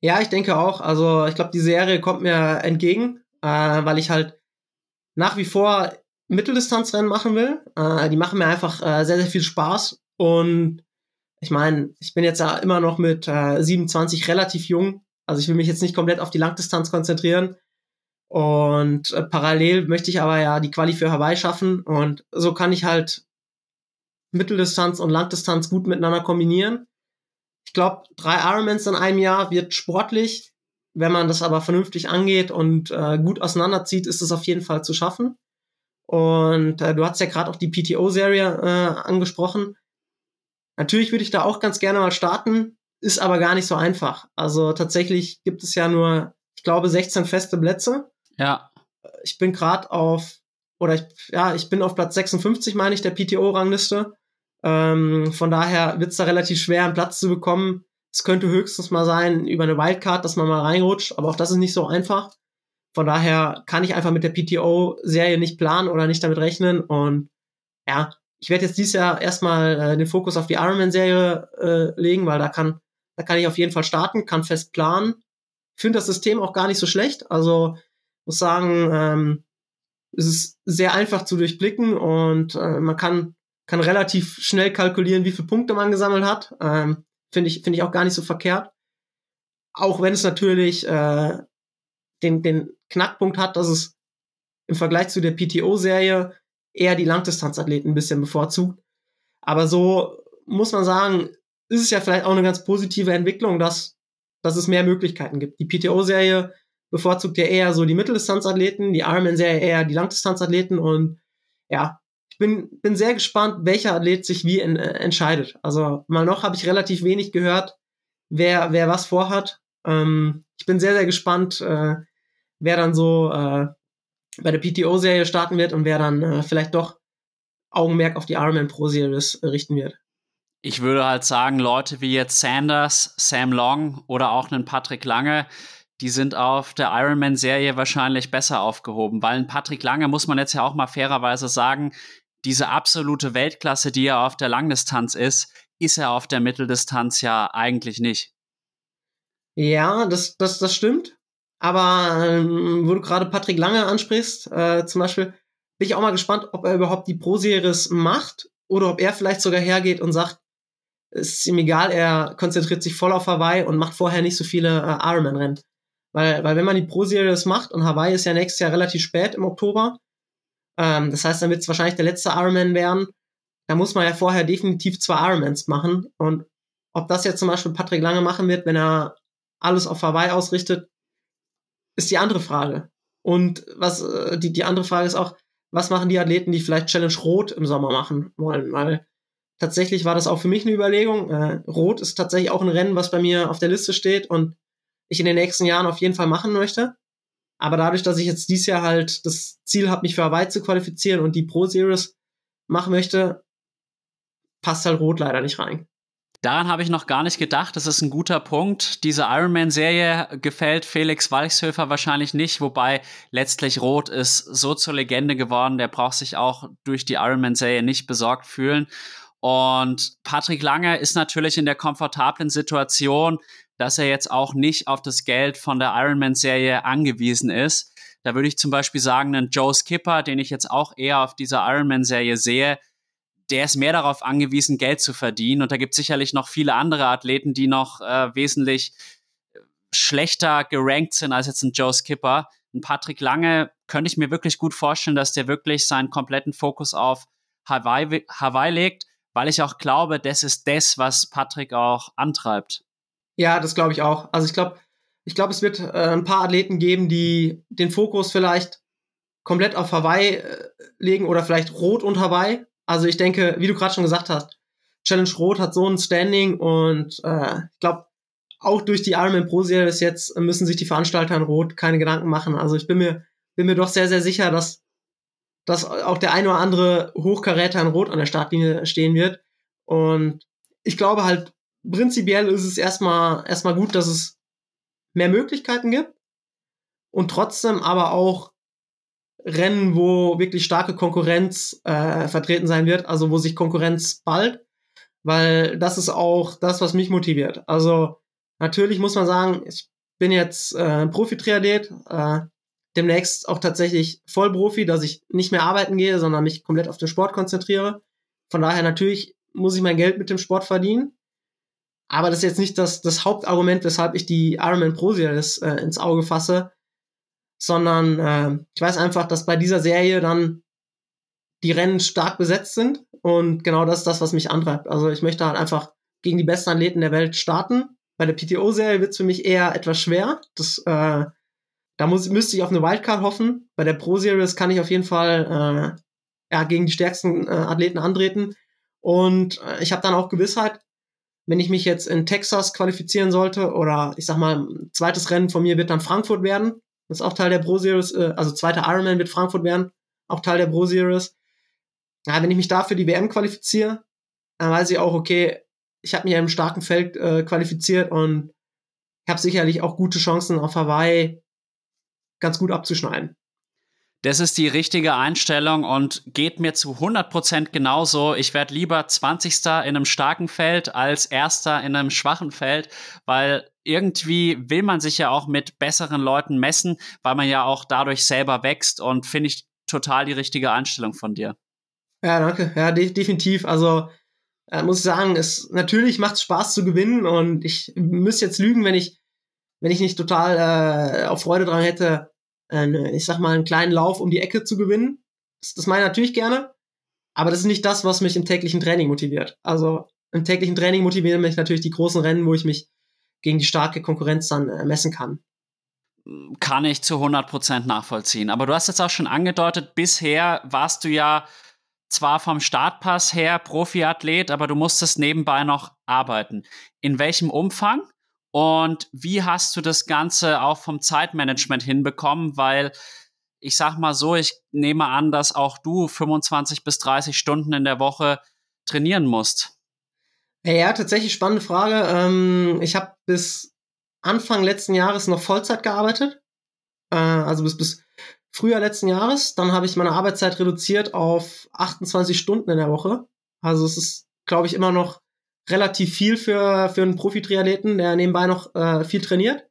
Ja, ich denke auch. Also ich glaube, die Serie kommt mir entgegen, äh, weil ich halt nach wie vor Mitteldistanzrennen machen will. Äh, die machen mir einfach äh, sehr, sehr viel Spaß. Und ich meine, ich bin jetzt ja immer noch mit 27 äh, relativ jung. Also ich will mich jetzt nicht komplett auf die Langdistanz konzentrieren. Und äh, parallel möchte ich aber ja die Quali für Hawaii schaffen. Und so kann ich halt Mitteldistanz und Langdistanz gut miteinander kombinieren. Ich glaube, drei Ironmans in einem Jahr wird sportlich. Wenn man das aber vernünftig angeht und äh, gut auseinanderzieht, ist es auf jeden Fall zu schaffen. Und äh, du hast ja gerade auch die PTO-Serie äh, angesprochen. Natürlich würde ich da auch ganz gerne mal starten, ist aber gar nicht so einfach. Also tatsächlich gibt es ja nur, ich glaube, 16 feste Plätze. Ja. Ich bin gerade auf, oder ich, ja, ich bin auf Platz 56, meine ich, der PTO-Rangliste. Ähm, von daher wird es da relativ schwer, einen Platz zu bekommen. Es könnte höchstens mal sein, über eine Wildcard, dass man mal reinrutscht, aber auch das ist nicht so einfach. Von daher kann ich einfach mit der PTO-Serie nicht planen oder nicht damit rechnen. Und ja, ich werde jetzt dieses Jahr erstmal äh, den Fokus auf die Ironman-Serie äh, legen, weil da kann, da kann ich auf jeden Fall starten, kann fest planen. Ich finde das System auch gar nicht so schlecht. Also muss sagen, ähm, es ist sehr einfach zu durchblicken und äh, man kann, kann relativ schnell kalkulieren, wie viele Punkte man gesammelt hat. Ähm, Finde ich, finde ich auch gar nicht so verkehrt. Auch wenn es natürlich äh, den, den Knackpunkt hat, dass es im Vergleich zu der PTO-Serie eher die Langdistanzathleten ein bisschen bevorzugt. Aber so muss man sagen, ist es ja vielleicht auch eine ganz positive Entwicklung, dass, dass es mehr Möglichkeiten gibt. Die PTO-Serie bevorzugt ja eher so die Mitteldistanzathleten, die Ironman-Serie eher die Langdistanzathleten und ja, ich bin, bin sehr gespannt, welcher Athlet sich wie in, äh, entscheidet. Also mal noch habe ich relativ wenig gehört, wer, wer was vorhat. Ähm, ich bin sehr, sehr gespannt, äh, wer dann so äh, bei der PTO-Serie starten wird und wer dann äh, vielleicht doch Augenmerk auf die Ironman Pro Series richten wird. Ich würde halt sagen, Leute wie jetzt Sanders, Sam Long oder auch einen Patrick Lange, die sind auf der Ironman-Serie wahrscheinlich besser aufgehoben, weil ein Patrick Lange, muss man jetzt ja auch mal fairerweise sagen, diese absolute Weltklasse, die er auf der Langdistanz ist, ist er auf der Mitteldistanz ja eigentlich nicht. Ja, das, das, das stimmt. Aber ähm, wo du gerade Patrick Lange ansprichst, äh, zum Beispiel, bin ich auch mal gespannt, ob er überhaupt die Pro-Series macht oder ob er vielleicht sogar hergeht und sagt, es ist ihm egal, er konzentriert sich voll auf Hawaii und macht vorher nicht so viele äh, Ironman-Rennen. Weil, weil wenn man die Pro-Series macht und Hawaii ist ja nächstes Jahr relativ spät im Oktober, ähm, das heißt, dann wird es wahrscheinlich der letzte Ironman werden, da muss man ja vorher definitiv zwei Ironmans machen und ob das jetzt zum Beispiel Patrick Lange machen wird, wenn er alles auf Hawaii ausrichtet, ist die andere Frage. Und was äh, die, die andere Frage ist auch, was machen die Athleten, die vielleicht Challenge Rot im Sommer machen wollen? Weil tatsächlich war das auch für mich eine Überlegung. Äh, Rot ist tatsächlich auch ein Rennen, was bei mir auf der Liste steht und ich in den nächsten Jahren auf jeden Fall machen möchte. Aber dadurch, dass ich jetzt dieses Jahr halt das Ziel habe, mich für Hawaii zu qualifizieren und die Pro Series machen möchte, passt halt Rot leider nicht rein. Daran habe ich noch gar nicht gedacht. Das ist ein guter Punkt. Diese Ironman-Serie gefällt Felix Walchshöfer wahrscheinlich nicht, wobei letztlich Rot ist so zur Legende geworden. Der braucht sich auch durch die Ironman-Serie nicht besorgt fühlen. Und Patrick Lange ist natürlich in der komfortablen Situation, dass er jetzt auch nicht auf das Geld von der Ironman-Serie angewiesen ist. Da würde ich zum Beispiel sagen, einen Joe Skipper, den ich jetzt auch eher auf dieser Ironman-Serie sehe, der ist mehr darauf angewiesen, Geld zu verdienen. Und da gibt es sicherlich noch viele andere Athleten, die noch äh, wesentlich schlechter gerankt sind als jetzt ein Joe Skipper. Ein Patrick Lange könnte ich mir wirklich gut vorstellen, dass der wirklich seinen kompletten Fokus auf Hawaii, Hawaii legt, weil ich auch glaube, das ist das, was Patrick auch antreibt. Ja, das glaube ich auch. Also ich glaube, ich glaube, es wird äh, ein paar Athleten geben, die den Fokus vielleicht komplett auf Hawaii äh, legen oder vielleicht Rot und Hawaii also ich denke, wie du gerade schon gesagt hast, Challenge Rot hat so ein Standing und äh, ich glaube, auch durch die Ironman Pro Series jetzt müssen sich die Veranstalter in Rot keine Gedanken machen. Also ich bin mir, bin mir doch sehr, sehr sicher, dass, dass auch der ein oder andere Hochkaräter in Rot an der Startlinie stehen wird. Und ich glaube halt, prinzipiell ist es erstmal, erstmal gut, dass es mehr Möglichkeiten gibt und trotzdem aber auch Rennen, wo wirklich starke Konkurrenz äh, vertreten sein wird, also wo sich Konkurrenz bald, weil das ist auch das, was mich motiviert. Also natürlich muss man sagen, ich bin jetzt äh, Profi-Triathlet, äh, demnächst auch tatsächlich Vollprofi, dass ich nicht mehr arbeiten gehe, sondern mich komplett auf den Sport konzentriere. Von daher natürlich muss ich mein Geld mit dem Sport verdienen. Aber das ist jetzt nicht das, das Hauptargument, weshalb ich die Ironman Pro Series äh, ins Auge fasse, sondern äh, ich weiß einfach, dass bei dieser Serie dann die Rennen stark besetzt sind und genau das ist das, was mich antreibt. Also ich möchte halt einfach gegen die besten Athleten der Welt starten. Bei der PTO-Serie wird es für mich eher etwas schwer. Das, äh, da muss, müsste ich auf eine Wildcard hoffen. Bei der Pro-Series kann ich auf jeden Fall äh, ja, gegen die stärksten äh, Athleten antreten. Und äh, ich habe dann auch Gewissheit, wenn ich mich jetzt in Texas qualifizieren sollte oder ich sag mal, ein zweites Rennen von mir wird dann Frankfurt werden, das ist auch Teil der Pro Series, äh, also zweiter Ironman wird Frankfurt werden, auch Teil der Pro Series. Ja, wenn ich mich da für die WM qualifiziere, dann weiß ich auch, okay, ich habe mich in einem starken Feld äh, qualifiziert und habe sicherlich auch gute Chancen auf Hawaii ganz gut abzuschneiden. Das ist die richtige Einstellung und geht mir zu 100% genauso. Ich werde lieber 20. in einem starken Feld als Erster in einem schwachen Feld, weil irgendwie will man sich ja auch mit besseren Leuten messen, weil man ja auch dadurch selber wächst und finde ich total die richtige Einstellung von dir. Ja, danke. Ja, de definitiv. Also äh, muss ich sagen, es natürlich macht es Spaß zu gewinnen und ich müsste jetzt lügen, wenn ich wenn ich nicht total äh, auch Freude dran hätte, äh, ich sag mal, einen kleinen Lauf um die Ecke zu gewinnen. Das, das meine ich natürlich gerne, aber das ist nicht das, was mich im täglichen Training motiviert. Also im täglichen Training motivieren mich natürlich die großen Rennen, wo ich mich gegen die starke Konkurrenz dann äh, messen kann. Kann ich zu 100% nachvollziehen. Aber du hast jetzt auch schon angedeutet, bisher warst du ja zwar vom Startpass her Profiathlet, aber du musstest nebenbei noch arbeiten. In welchem Umfang? Und wie hast du das Ganze auch vom Zeitmanagement hinbekommen? Weil ich sag mal so, ich nehme an, dass auch du 25 bis 30 Stunden in der Woche trainieren musst. Ja, tatsächlich spannende Frage. Ähm, ich habe bis Anfang letzten Jahres noch Vollzeit gearbeitet. Äh, also bis, bis Frühjahr letzten Jahres. Dann habe ich meine Arbeitszeit reduziert auf 28 Stunden in der Woche. Also es ist, glaube ich, immer noch relativ viel für, für einen Profi-Triathleten, der nebenbei noch äh, viel trainiert.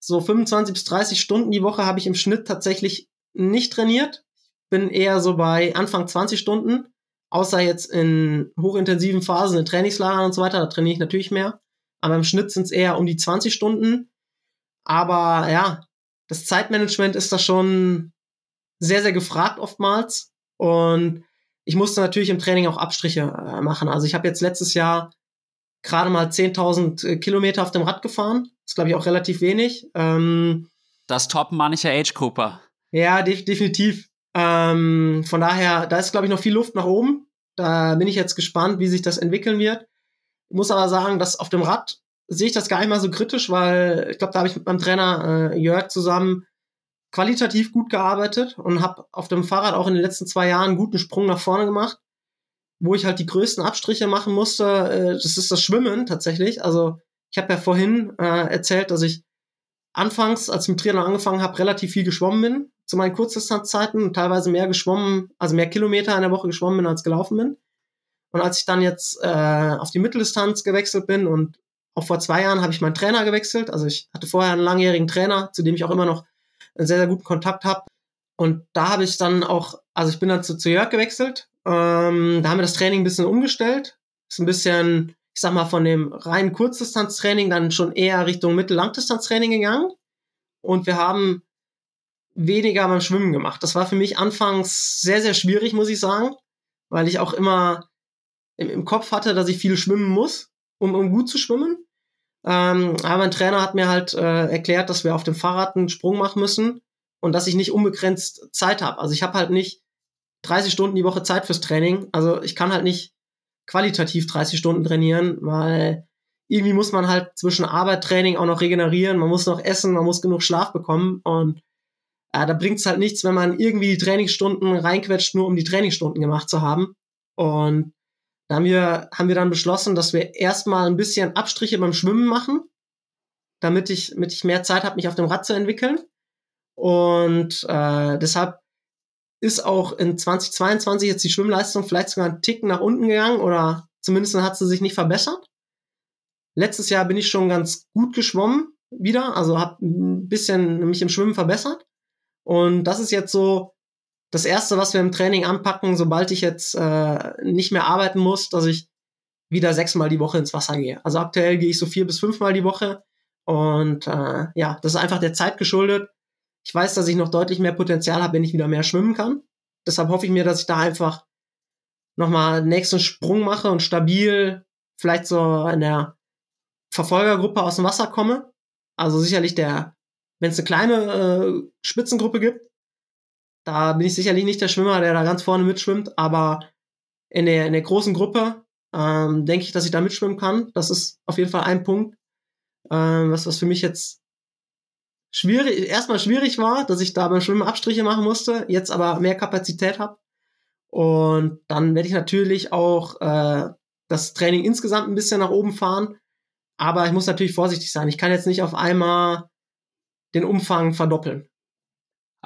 So 25 bis 30 Stunden die Woche habe ich im Schnitt tatsächlich nicht trainiert. Bin eher so bei Anfang 20 Stunden, außer jetzt in hochintensiven Phasen, in Trainingslagern und so weiter, da trainiere ich natürlich mehr. Aber im Schnitt sind es eher um die 20 Stunden. Aber ja, das Zeitmanagement ist da schon sehr, sehr gefragt oftmals. Und ich musste natürlich im Training auch Abstriche äh, machen. Also ich habe jetzt letztes Jahr gerade mal 10.000 äh, Kilometer auf dem Rad gefahren. Das ist, glaube ich, auch relativ wenig. Ähm, das toppen mancher Age Cooper. Ja, de definitiv. Ähm, von daher, da ist, glaube ich, noch viel Luft nach oben. Da bin ich jetzt gespannt, wie sich das entwickeln wird. Ich muss aber sagen, dass auf dem Rad sehe ich das gar nicht mal so kritisch, weil ich glaube, da habe ich mit meinem Trainer äh, Jörg zusammen qualitativ gut gearbeitet und habe auf dem Fahrrad auch in den letzten zwei Jahren einen guten Sprung nach vorne gemacht. Wo ich halt die größten Abstriche machen musste, äh, das ist das Schwimmen tatsächlich. Also ich habe ja vorhin äh, erzählt, dass ich anfangs, als ich mit Triathlon angefangen habe, relativ viel geschwommen bin zu meinen Kurzdistanzzeiten, teilweise mehr geschwommen, also mehr Kilometer in der Woche geschwommen bin als gelaufen bin. Und als ich dann jetzt äh, auf die Mitteldistanz gewechselt bin und auch vor zwei Jahren habe ich meinen Trainer gewechselt. Also ich hatte vorher einen langjährigen Trainer, zu dem ich auch immer noch einen sehr, sehr guten Kontakt habe. Und da habe ich dann auch, also ich bin dann zu, zu Jörg gewechselt. Ähm, da haben wir das Training ein bisschen umgestellt. Ist ein bisschen, ich sag mal, von dem reinen Kurzdistanztraining dann schon eher Richtung Mittel-Langdistanztraining gegangen. Und wir haben weniger beim Schwimmen gemacht. Das war für mich anfangs sehr, sehr schwierig, muss ich sagen, weil ich auch immer im, im Kopf hatte, dass ich viel schwimmen muss, um, um gut zu schwimmen. Ähm, aber mein Trainer hat mir halt äh, erklärt, dass wir auf dem Fahrrad einen Sprung machen müssen und dass ich nicht unbegrenzt Zeit habe. Also ich habe halt nicht 30 Stunden die Woche Zeit fürs Training. Also ich kann halt nicht qualitativ 30 Stunden trainieren, weil irgendwie muss man halt zwischen Arbeit, Training auch noch regenerieren, man muss noch essen, man muss genug Schlaf bekommen und äh, da bringt es halt nichts, wenn man irgendwie die Trainingsstunden reinquetscht, nur um die Trainingsstunden gemacht zu haben. Und da haben wir, haben wir dann beschlossen, dass wir erstmal ein bisschen Abstriche beim Schwimmen machen, damit ich, damit ich mehr Zeit habe, mich auf dem Rad zu entwickeln. Und äh, deshalb ist auch in 2022 jetzt die Schwimmleistung vielleicht sogar einen Tick nach unten gegangen oder zumindest hat sie sich nicht verbessert. Letztes Jahr bin ich schon ganz gut geschwommen wieder, also habe ein bisschen mich im Schwimmen verbessert. Und das ist jetzt so das Erste, was wir im Training anpacken, sobald ich jetzt äh, nicht mehr arbeiten muss, dass ich wieder sechsmal die Woche ins Wasser gehe. Also aktuell gehe ich so vier bis fünfmal die Woche. Und äh, ja, das ist einfach der Zeit geschuldet. Ich weiß, dass ich noch deutlich mehr Potenzial habe, wenn ich wieder mehr schwimmen kann. Deshalb hoffe ich mir, dass ich da einfach nochmal nächsten Sprung mache und stabil vielleicht so in der Verfolgergruppe aus dem Wasser komme. Also sicherlich der, wenn es eine kleine äh, Spitzengruppe gibt, da bin ich sicherlich nicht der Schwimmer, der da ganz vorne mitschwimmt, aber in der, in der großen Gruppe ähm, denke ich, dass ich da mitschwimmen kann. Das ist auf jeden Fall ein Punkt, ähm, was, was für mich jetzt schwierig, erstmal schwierig war, dass ich da beim Schwimmen Abstriche machen musste, jetzt aber mehr Kapazität habe. Und dann werde ich natürlich auch äh, das Training insgesamt ein bisschen nach oben fahren. Aber ich muss natürlich vorsichtig sein. Ich kann jetzt nicht auf einmal den Umfang verdoppeln.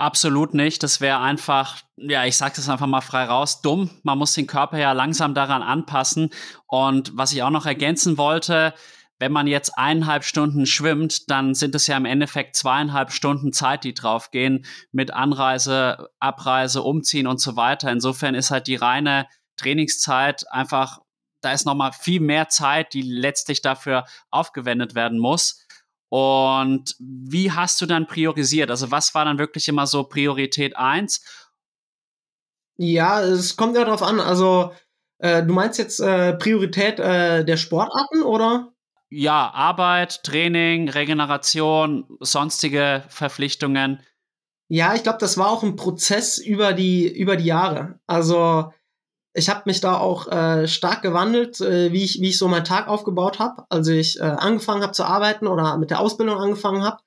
Absolut nicht. Das wäre einfach, ja, ich sage das einfach mal frei raus, dumm. Man muss den Körper ja langsam daran anpassen. Und was ich auch noch ergänzen wollte, wenn man jetzt eineinhalb Stunden schwimmt, dann sind es ja im Endeffekt zweieinhalb Stunden Zeit, die draufgehen mit Anreise, Abreise, Umziehen und so weiter. Insofern ist halt die reine Trainingszeit einfach, da ist nochmal viel mehr Zeit, die letztlich dafür aufgewendet werden muss. Und wie hast du dann priorisiert? Also was war dann wirklich immer so Priorität eins? Ja, es kommt ja darauf an. Also Äh, du meinst jetzt äh, Priorität äh, der Sportarten oder? Ja, Arbeit, Training, Regeneration, sonstige Verpflichtungen. Ja, ich glaube, das war auch ein Prozess über die, über die Jahre. Also ich habe mich da auch äh, stark gewandelt, äh, wie, ich, wie ich so meinen Tag aufgebaut habe. Also ich äh, angefangen habe zu arbeiten oder mit der Ausbildung angefangen habe.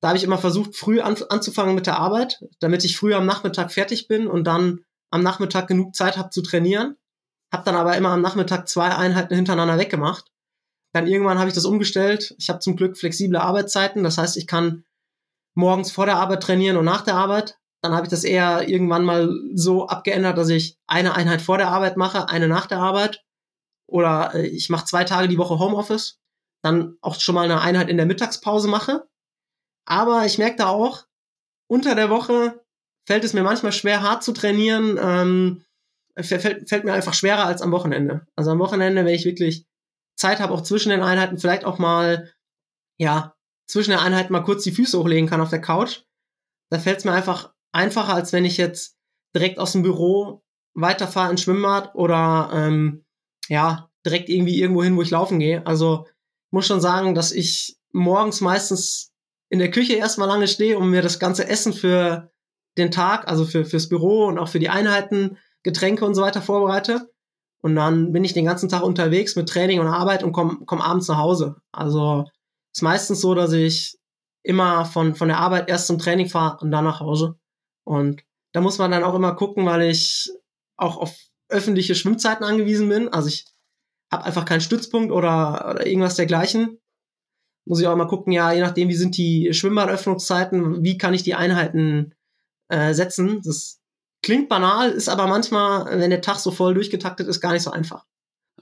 Da habe ich immer versucht, früh an, anzufangen mit der Arbeit, damit ich früh am Nachmittag fertig bin und dann am Nachmittag genug Zeit habe zu trainieren. Hab dann aber immer am Nachmittag zwei Einheiten hintereinander weggemacht. Dann irgendwann habe ich das umgestellt. Ich habe zum Glück flexible Arbeitszeiten. Das heißt, ich kann morgens vor der Arbeit trainieren und nach der Arbeit. Dann habe ich das eher irgendwann mal so abgeändert, dass ich eine Einheit vor der Arbeit mache, eine nach der Arbeit. Oder äh, ich mache zwei Tage die Woche Homeoffice. Dann auch schon mal eine Einheit in der Mittagspause mache. Aber ich merke da auch, unter der Woche fällt es mir manchmal schwer, hart zu trainieren. Ähm, fällt, fällt mir einfach schwerer als am Wochenende. Also am Wochenende, wenn ich wirklich Zeit habe, auch zwischen den Einheiten, vielleicht auch mal, ja, zwischen den Einheiten mal kurz die Füße hochlegen kann auf der Couch, da fällt es mir einfach einfacher, als wenn ich jetzt direkt aus dem Büro weiterfahre ins Schwimmbad oder ähm, ja, direkt irgendwie irgendwo hin, wo ich laufen gehe. Also muss schon sagen, dass ich morgens meistens in der Küche erstmal lange stehe, um mir das ganze Essen für den Tag, also für, fürs Büro und auch für die Einheiten, Getränke und so weiter vorbereite. Und dann bin ich den ganzen Tag unterwegs mit Training und Arbeit und komme komm abends nach Hause. Also ist meistens so, dass ich immer von, von der Arbeit erst zum Training fahre und dann nach Hause. Und da muss man dann auch immer gucken, weil ich auch auf öffentliche Schwimmzeiten angewiesen bin. Also ich habe einfach keinen Stützpunkt oder, oder irgendwas dergleichen. Muss ich auch immer gucken, ja, je nachdem, wie sind die Schwimmbadöffnungszeiten, wie kann ich die Einheiten äh, setzen. Das klingt banal, ist aber manchmal, wenn der Tag so voll durchgetaktet ist, gar nicht so einfach.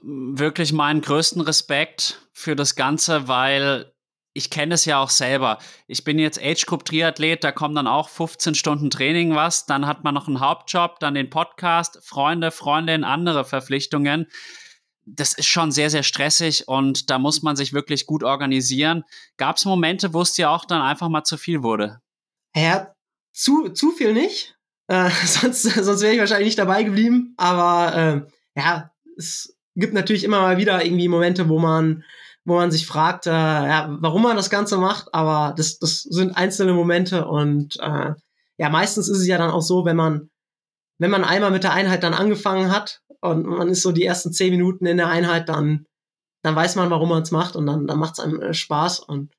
Wirklich meinen größten Respekt für das Ganze, weil ich kenne es ja auch selber. Ich bin jetzt Age Group Triathlet, da kommen dann auch 15 Stunden Training was, dann hat man noch einen Hauptjob, dann den Podcast, Freunde, Freundinnen, andere Verpflichtungen. Das ist schon sehr, sehr stressig und da muss man sich wirklich gut organisieren. Gab es Momente, wo es dir auch dann einfach mal zu viel wurde? Ja, zu, zu viel nicht. Äh, sonst sonst wäre ich wahrscheinlich nicht dabei geblieben. Aber äh, ja, es gibt natürlich immer mal wieder irgendwie Momente, wo man wo man sich fragt, äh, ja, warum man das Ganze macht, aber das, das sind einzelne Momente und äh, ja, meistens ist es ja dann auch so, wenn man, wenn man einmal mit der Einheit dann angefangen hat und man ist so die ersten zehn Minuten in der Einheit, dann, dann weiß man, warum man es macht und dann, dann macht es einem äh, Spaß und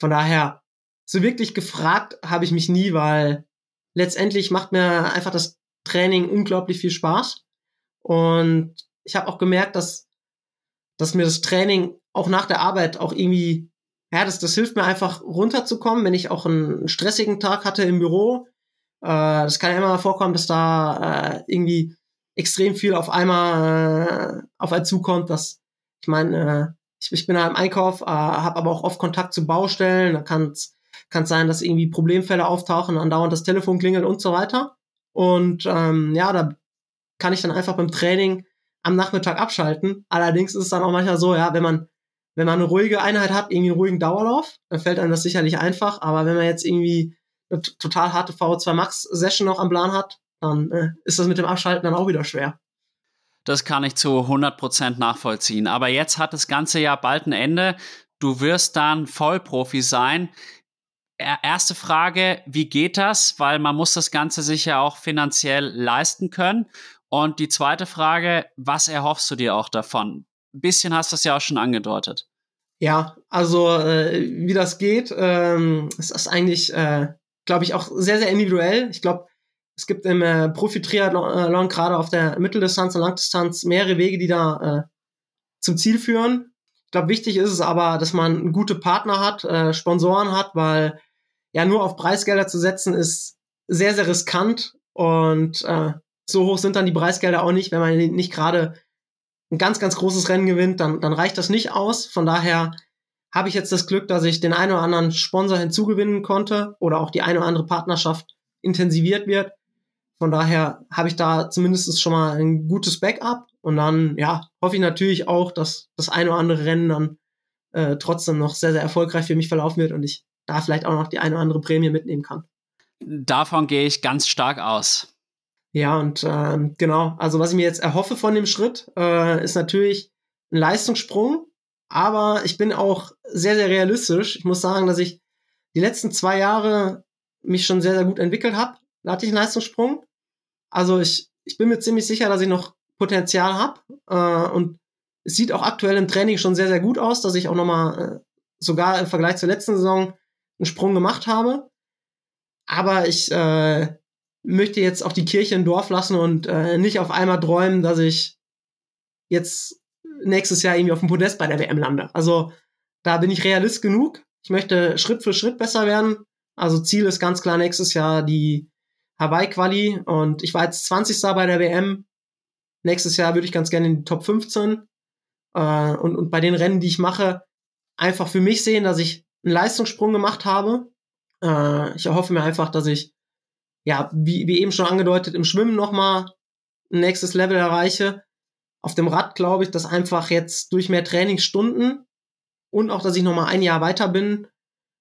von daher, so wirklich gefragt habe ich mich nie, weil letztendlich macht mir einfach das Training unglaublich viel Spaß und ich habe auch gemerkt, dass, dass mir das Training auch nach der Arbeit auch irgendwie, ja, das, das hilft mir einfach runterzukommen, wenn ich auch einen stressigen Tag hatte im Büro. Äh, das kann ja immer vorkommen, dass da äh, irgendwie extrem viel auf einmal äh, auf einen zukommt, dass ich meine, äh, ich, ich bin da im Einkauf, äh, habe aber auch oft Kontakt zu Baustellen, da kann es sein, dass irgendwie Problemfälle auftauchen, andauernd das Telefon klingelt und so weiter. Und ähm, ja, da kann ich dann einfach beim Training am Nachmittag abschalten. Allerdings ist es dann auch manchmal so, ja, wenn man wenn man eine ruhige Einheit hat, irgendwie einen ruhigen Dauerlauf, dann fällt einem das sicherlich einfach. Aber wenn man jetzt irgendwie eine total harte VO2 Max Session noch am Plan hat, dann äh, ist das mit dem Abschalten dann auch wieder schwer. Das kann ich zu 100% nachvollziehen. Aber jetzt hat das ganze Jahr bald ein Ende. Du wirst dann Vollprofi sein. Erste Frage, wie geht das? Weil man muss das Ganze sich ja auch finanziell leisten können. Und die zweite Frage, was erhoffst du dir auch davon? Ein bisschen hast du es ja auch schon angedeutet. Ja, also äh, wie das geht, ähm, ist das eigentlich, äh, glaube ich, auch sehr, sehr individuell. Ich glaube, es gibt im äh, Profi-Triathlon äh, gerade auf der Mitteldistanz und Langdistanz mehrere Wege, die da äh, zum Ziel führen. Ich glaube, wichtig ist es aber, dass man gute Partner hat, äh, Sponsoren hat, weil ja nur auf Preisgelder zu setzen ist sehr, sehr riskant und äh, so hoch sind dann die Preisgelder auch nicht, wenn man nicht gerade ein ganz, ganz großes Rennen gewinnt, dann, dann reicht das nicht aus. Von daher habe ich jetzt das Glück, dass ich den einen oder anderen Sponsor hinzugewinnen konnte oder auch die eine oder andere Partnerschaft intensiviert wird. Von daher habe ich da zumindest schon mal ein gutes Backup und dann, ja, hoffe ich natürlich auch, dass das eine oder andere Rennen dann äh, trotzdem noch sehr, sehr erfolgreich für mich verlaufen wird und ich da vielleicht auch noch die eine oder andere Prämie mitnehmen kann. Davon gehe ich ganz stark aus. Ja, und ähm, genau, also was ich mir jetzt erhoffe von dem Schritt, äh, ist natürlich ein Leistungssprung, aber ich bin auch sehr, sehr realistisch. Ich muss sagen, dass ich die letzten zwei Jahre mich schon sehr, sehr gut entwickelt habe. Da hatte ich einen Leistungssprung. Also ich, ich bin mir ziemlich sicher, dass ich noch Potenzial habe. Äh, und es sieht auch aktuell im Training schon sehr, sehr gut aus, dass ich auch nochmal äh, sogar im Vergleich zur letzten Saison einen Sprung gemacht habe. Aber ich äh, möchte jetzt auch die Kirche im Dorf lassen und äh, nicht auf einmal träumen, dass ich jetzt nächstes Jahr irgendwie auf dem Podest bei der WM lande. Also da bin ich realist genug. Ich möchte Schritt für Schritt besser werden. Also Ziel ist ganz klar nächstes Jahr die Hawaii-Quali und ich war jetzt 20. bei der WM. Nächstes Jahr würde ich ganz gerne in die Top 15. Äh, und, und bei den Rennen, die ich mache, einfach für mich sehen, dass ich einen Leistungssprung gemacht habe. Äh, ich erhoffe mir einfach, dass ich, ja, wie, wie eben schon angedeutet, im Schwimmen nochmal ein nächstes Level erreiche. Auf dem Rad glaube ich, dass einfach jetzt durch mehr Trainingsstunden und auch, dass ich nochmal ein Jahr weiter bin,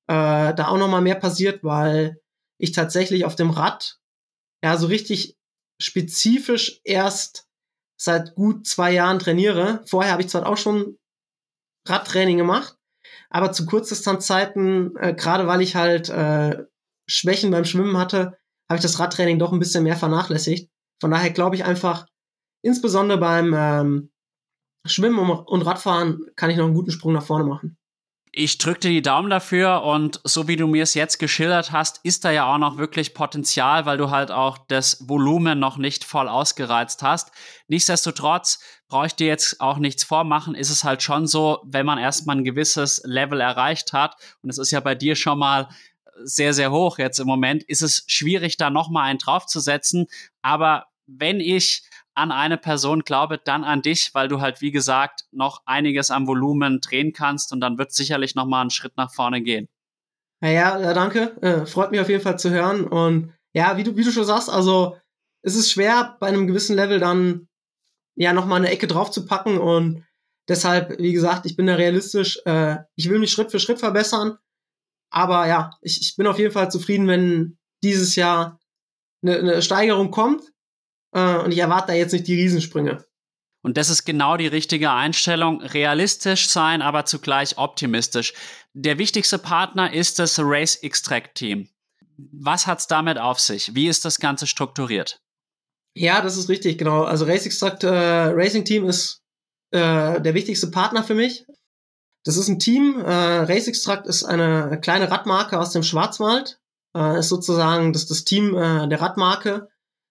äh, da auch nochmal mehr passiert, weil ich tatsächlich auf dem Rad ja so richtig spezifisch erst seit gut zwei Jahren trainiere. Vorher habe ich zwar auch schon Radtraining gemacht, aber zu Kurzdistanzzeiten, äh, gerade weil ich halt äh, Schwächen beim Schwimmen hatte, habe ich das Radtraining doch ein bisschen mehr vernachlässigt. Von daher glaube ich einfach, insbesondere beim ähm, Schwimmen und Radfahren kann ich noch einen guten Sprung nach vorne machen. Ich drücke dir die Daumen dafür und so wie du mir es jetzt geschildert hast, ist da ja auch noch wirklich Potenzial, weil du halt auch das Volumen noch nicht voll ausgereizt hast. Nichtsdestotrotz brauche ich dir jetzt auch nichts vormachen, ist es halt schon so, wenn man erstmal ein gewisses Level erreicht hat und es ist ja bei dir schon mal sehr, sehr hoch jetzt im Moment, ist es schwierig, da nochmal einen draufzusetzen. Aber wenn ich an eine Person glaube, dann an dich, weil du halt, wie gesagt, noch einiges am Volumen drehen kannst und dann wird sicherlich noch mal einen Schritt nach vorne gehen. Ja, ja, danke. Äh, freut mich auf jeden Fall zu hören. Und ja, wie du, wie du schon sagst, also es ist schwer, bei einem gewissen Level dann ja noch mal eine Ecke drauf zu packen und deshalb, wie gesagt, ich bin da realistisch. Äh, ich will mich Schritt für Schritt verbessern. Aber ja, ich, ich bin auf jeden Fall zufrieden, wenn dieses Jahr eine, eine Steigerung kommt äh, und ich erwarte da jetzt nicht die Riesensprünge. Und das ist genau die richtige Einstellung. Realistisch sein, aber zugleich optimistisch. Der wichtigste Partner ist das Race Extract Team. Was hat es damit auf sich? Wie ist das Ganze strukturiert? Ja, das ist richtig, genau. Also Race Extract äh, Racing Team ist äh, der wichtigste Partner für mich. Das ist ein Team. Äh, Race Extract ist eine kleine Radmarke aus dem Schwarzwald. Äh, ist sozusagen das, das Team äh, der Radmarke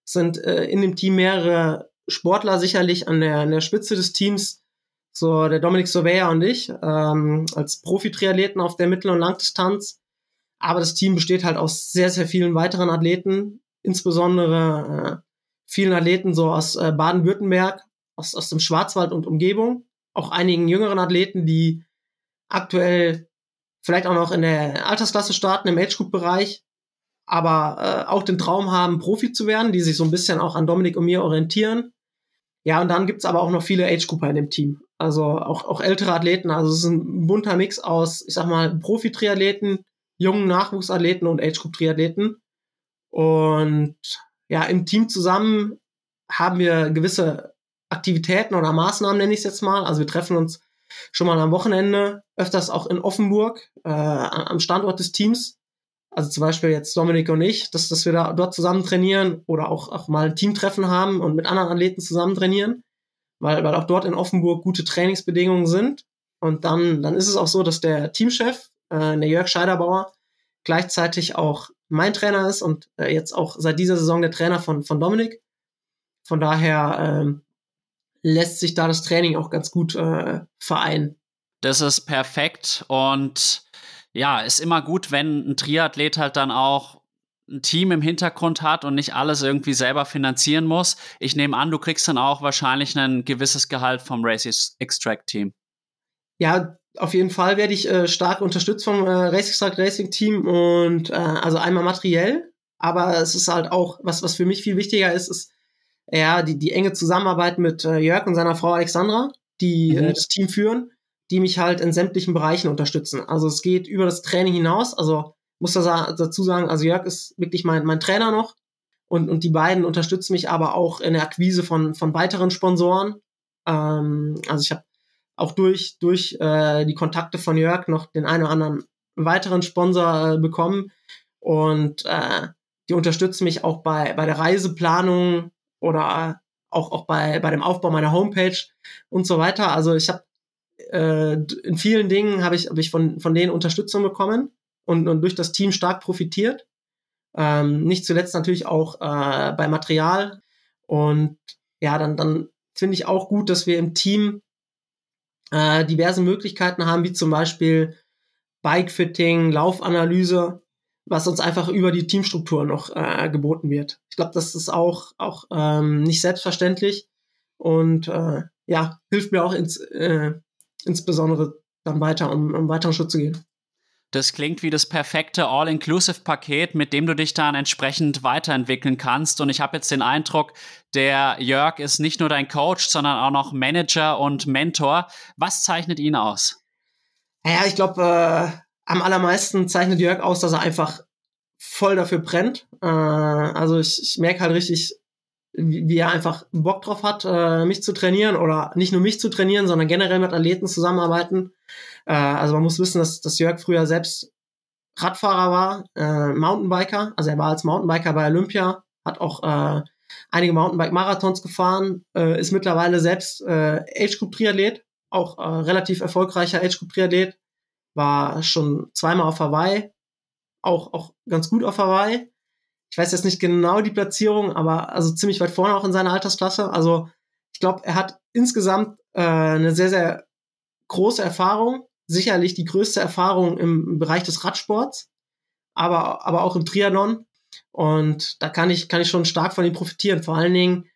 sind äh, in dem Team mehrere Sportler sicherlich an der, an der Spitze des Teams. So der Dominik Surveyor und ich ähm, als Profi-Triathleten auf der Mittel- und Langdistanz. Aber das Team besteht halt aus sehr, sehr vielen weiteren Athleten, insbesondere äh, vielen Athleten so aus äh, Baden-Württemberg, aus, aus dem Schwarzwald und Umgebung. Auch einigen jüngeren Athleten, die aktuell vielleicht auch noch in der Altersklasse starten, im Age-Group-Bereich aber äh, auch den Traum haben, Profi zu werden, die sich so ein bisschen auch an Dominik und mir orientieren. Ja, und dann gibt's aber auch noch viele Age-Grupper in dem Team. Also auch, auch ältere Athleten. Also es ist ein bunter Mix aus, ich sag mal, Profi-Triathleten, jungen Nachwuchsathleten und Age-Group-Triathleten. Und ja, im Team zusammen haben wir gewisse Aktivitäten oder Maßnahmen, nenne ich es jetzt mal. Also wir treffen uns schon mal am Wochenende, öfters auch in Offenburg, äh, am Standort des Teams also zum Beispiel jetzt Dominik und ich, dass, dass wir da dort zusammen trainieren oder auch, auch mal ein Teamtreffen haben und mit anderen Athleten zusammen trainieren, weil, weil auch dort in Offenburg gute Trainingsbedingungen sind. Und dann, dann ist es auch so, dass der Teamchef, äh, der Jörg Scheiderbauer, gleichzeitig auch mein Trainer ist und äh, jetzt auch seit dieser Saison der Trainer von, von Dominik. Von daher ähm, lässt sich da das Training auch ganz gut äh, vereinen. Das ist perfekt und ja, ist immer gut, wenn ein Triathlet halt dann auch ein Team im Hintergrund hat und nicht alles irgendwie selber finanzieren muss. Ich nehme an, du kriegst dann auch wahrscheinlich ein gewisses Gehalt vom Race Extract Team. Ja, auf jeden Fall werde ich äh, stark unterstützt vom äh, Race Extract Racing Team und äh, also einmal materiell, aber es ist halt auch, was, was für mich viel wichtiger ist, ist ja die, die enge Zusammenarbeit mit äh, Jörg und seiner Frau Alexandra, die mhm. äh, das Team führen die mich halt in sämtlichen Bereichen unterstützen. Also es geht über das Training hinaus. Also muss da dazu sagen, also Jörg ist wirklich mein, mein Trainer noch. Und, und die beiden unterstützen mich aber auch in der Akquise von, von weiteren Sponsoren. Ähm, also ich habe auch durch, durch äh, die Kontakte von Jörg noch den einen oder anderen weiteren Sponsor äh, bekommen. Und äh, die unterstützen mich auch bei, bei der Reiseplanung oder auch, auch bei, bei dem Aufbau meiner Homepage und so weiter. Also ich habe äh, in vielen Dingen habe ich, hab ich von, von denen Unterstützung bekommen und, und durch das Team stark profitiert. Ähm, nicht zuletzt natürlich auch äh, bei Material. Und ja, dann, dann finde ich auch gut, dass wir im Team äh, diverse Möglichkeiten haben, wie zum Beispiel Bikefitting, Laufanalyse, was uns einfach über die Teamstruktur noch äh, geboten wird. Ich glaube, das ist auch, auch ähm, nicht selbstverständlich und äh, ja, hilft mir auch ins, äh, insbesondere dann weiter, um, um weiteren Schritt zu gehen. Das klingt wie das perfekte All-Inclusive-Paket, mit dem du dich dann entsprechend weiterentwickeln kannst. Und ich habe jetzt den Eindruck, der Jörg ist nicht nur dein Coach, sondern auch noch Manager und Mentor. Was zeichnet ihn aus? Ja, ich glaube, äh, am allermeisten zeichnet Jörg aus, dass er einfach voll dafür brennt. Äh, also ich, ich merke halt richtig, wie, wie er einfach Bock drauf hat, äh, mich zu trainieren oder nicht nur mich zu trainieren, sondern generell mit Athleten zusammenarbeiten. Äh, also man muss wissen, dass, dass Jörg früher selbst Radfahrer war, äh, Mountainbiker. Also er war als Mountainbiker bei Olympia, hat auch äh, einige Mountainbike-Marathons gefahren, äh, ist mittlerweile selbst äh, Age-Group-Triathlet, auch äh, relativ erfolgreicher Age-Group-Triathlet, war schon zweimal auf Hawaii, auch, auch ganz gut auf Hawaii. Ich weiß jetzt nicht genau die Platzierung, aber also ziemlich weit vorne auch in seiner Altersklasse. Also ich glaube, er hat insgesamt äh, eine sehr, sehr große Erfahrung, sicherlich die größte Erfahrung im Bereich des Radsports, aber, aber auch im Triathlon. Und da kann ich, kann ich schon stark von ihm profitieren. Vor allen Dingen,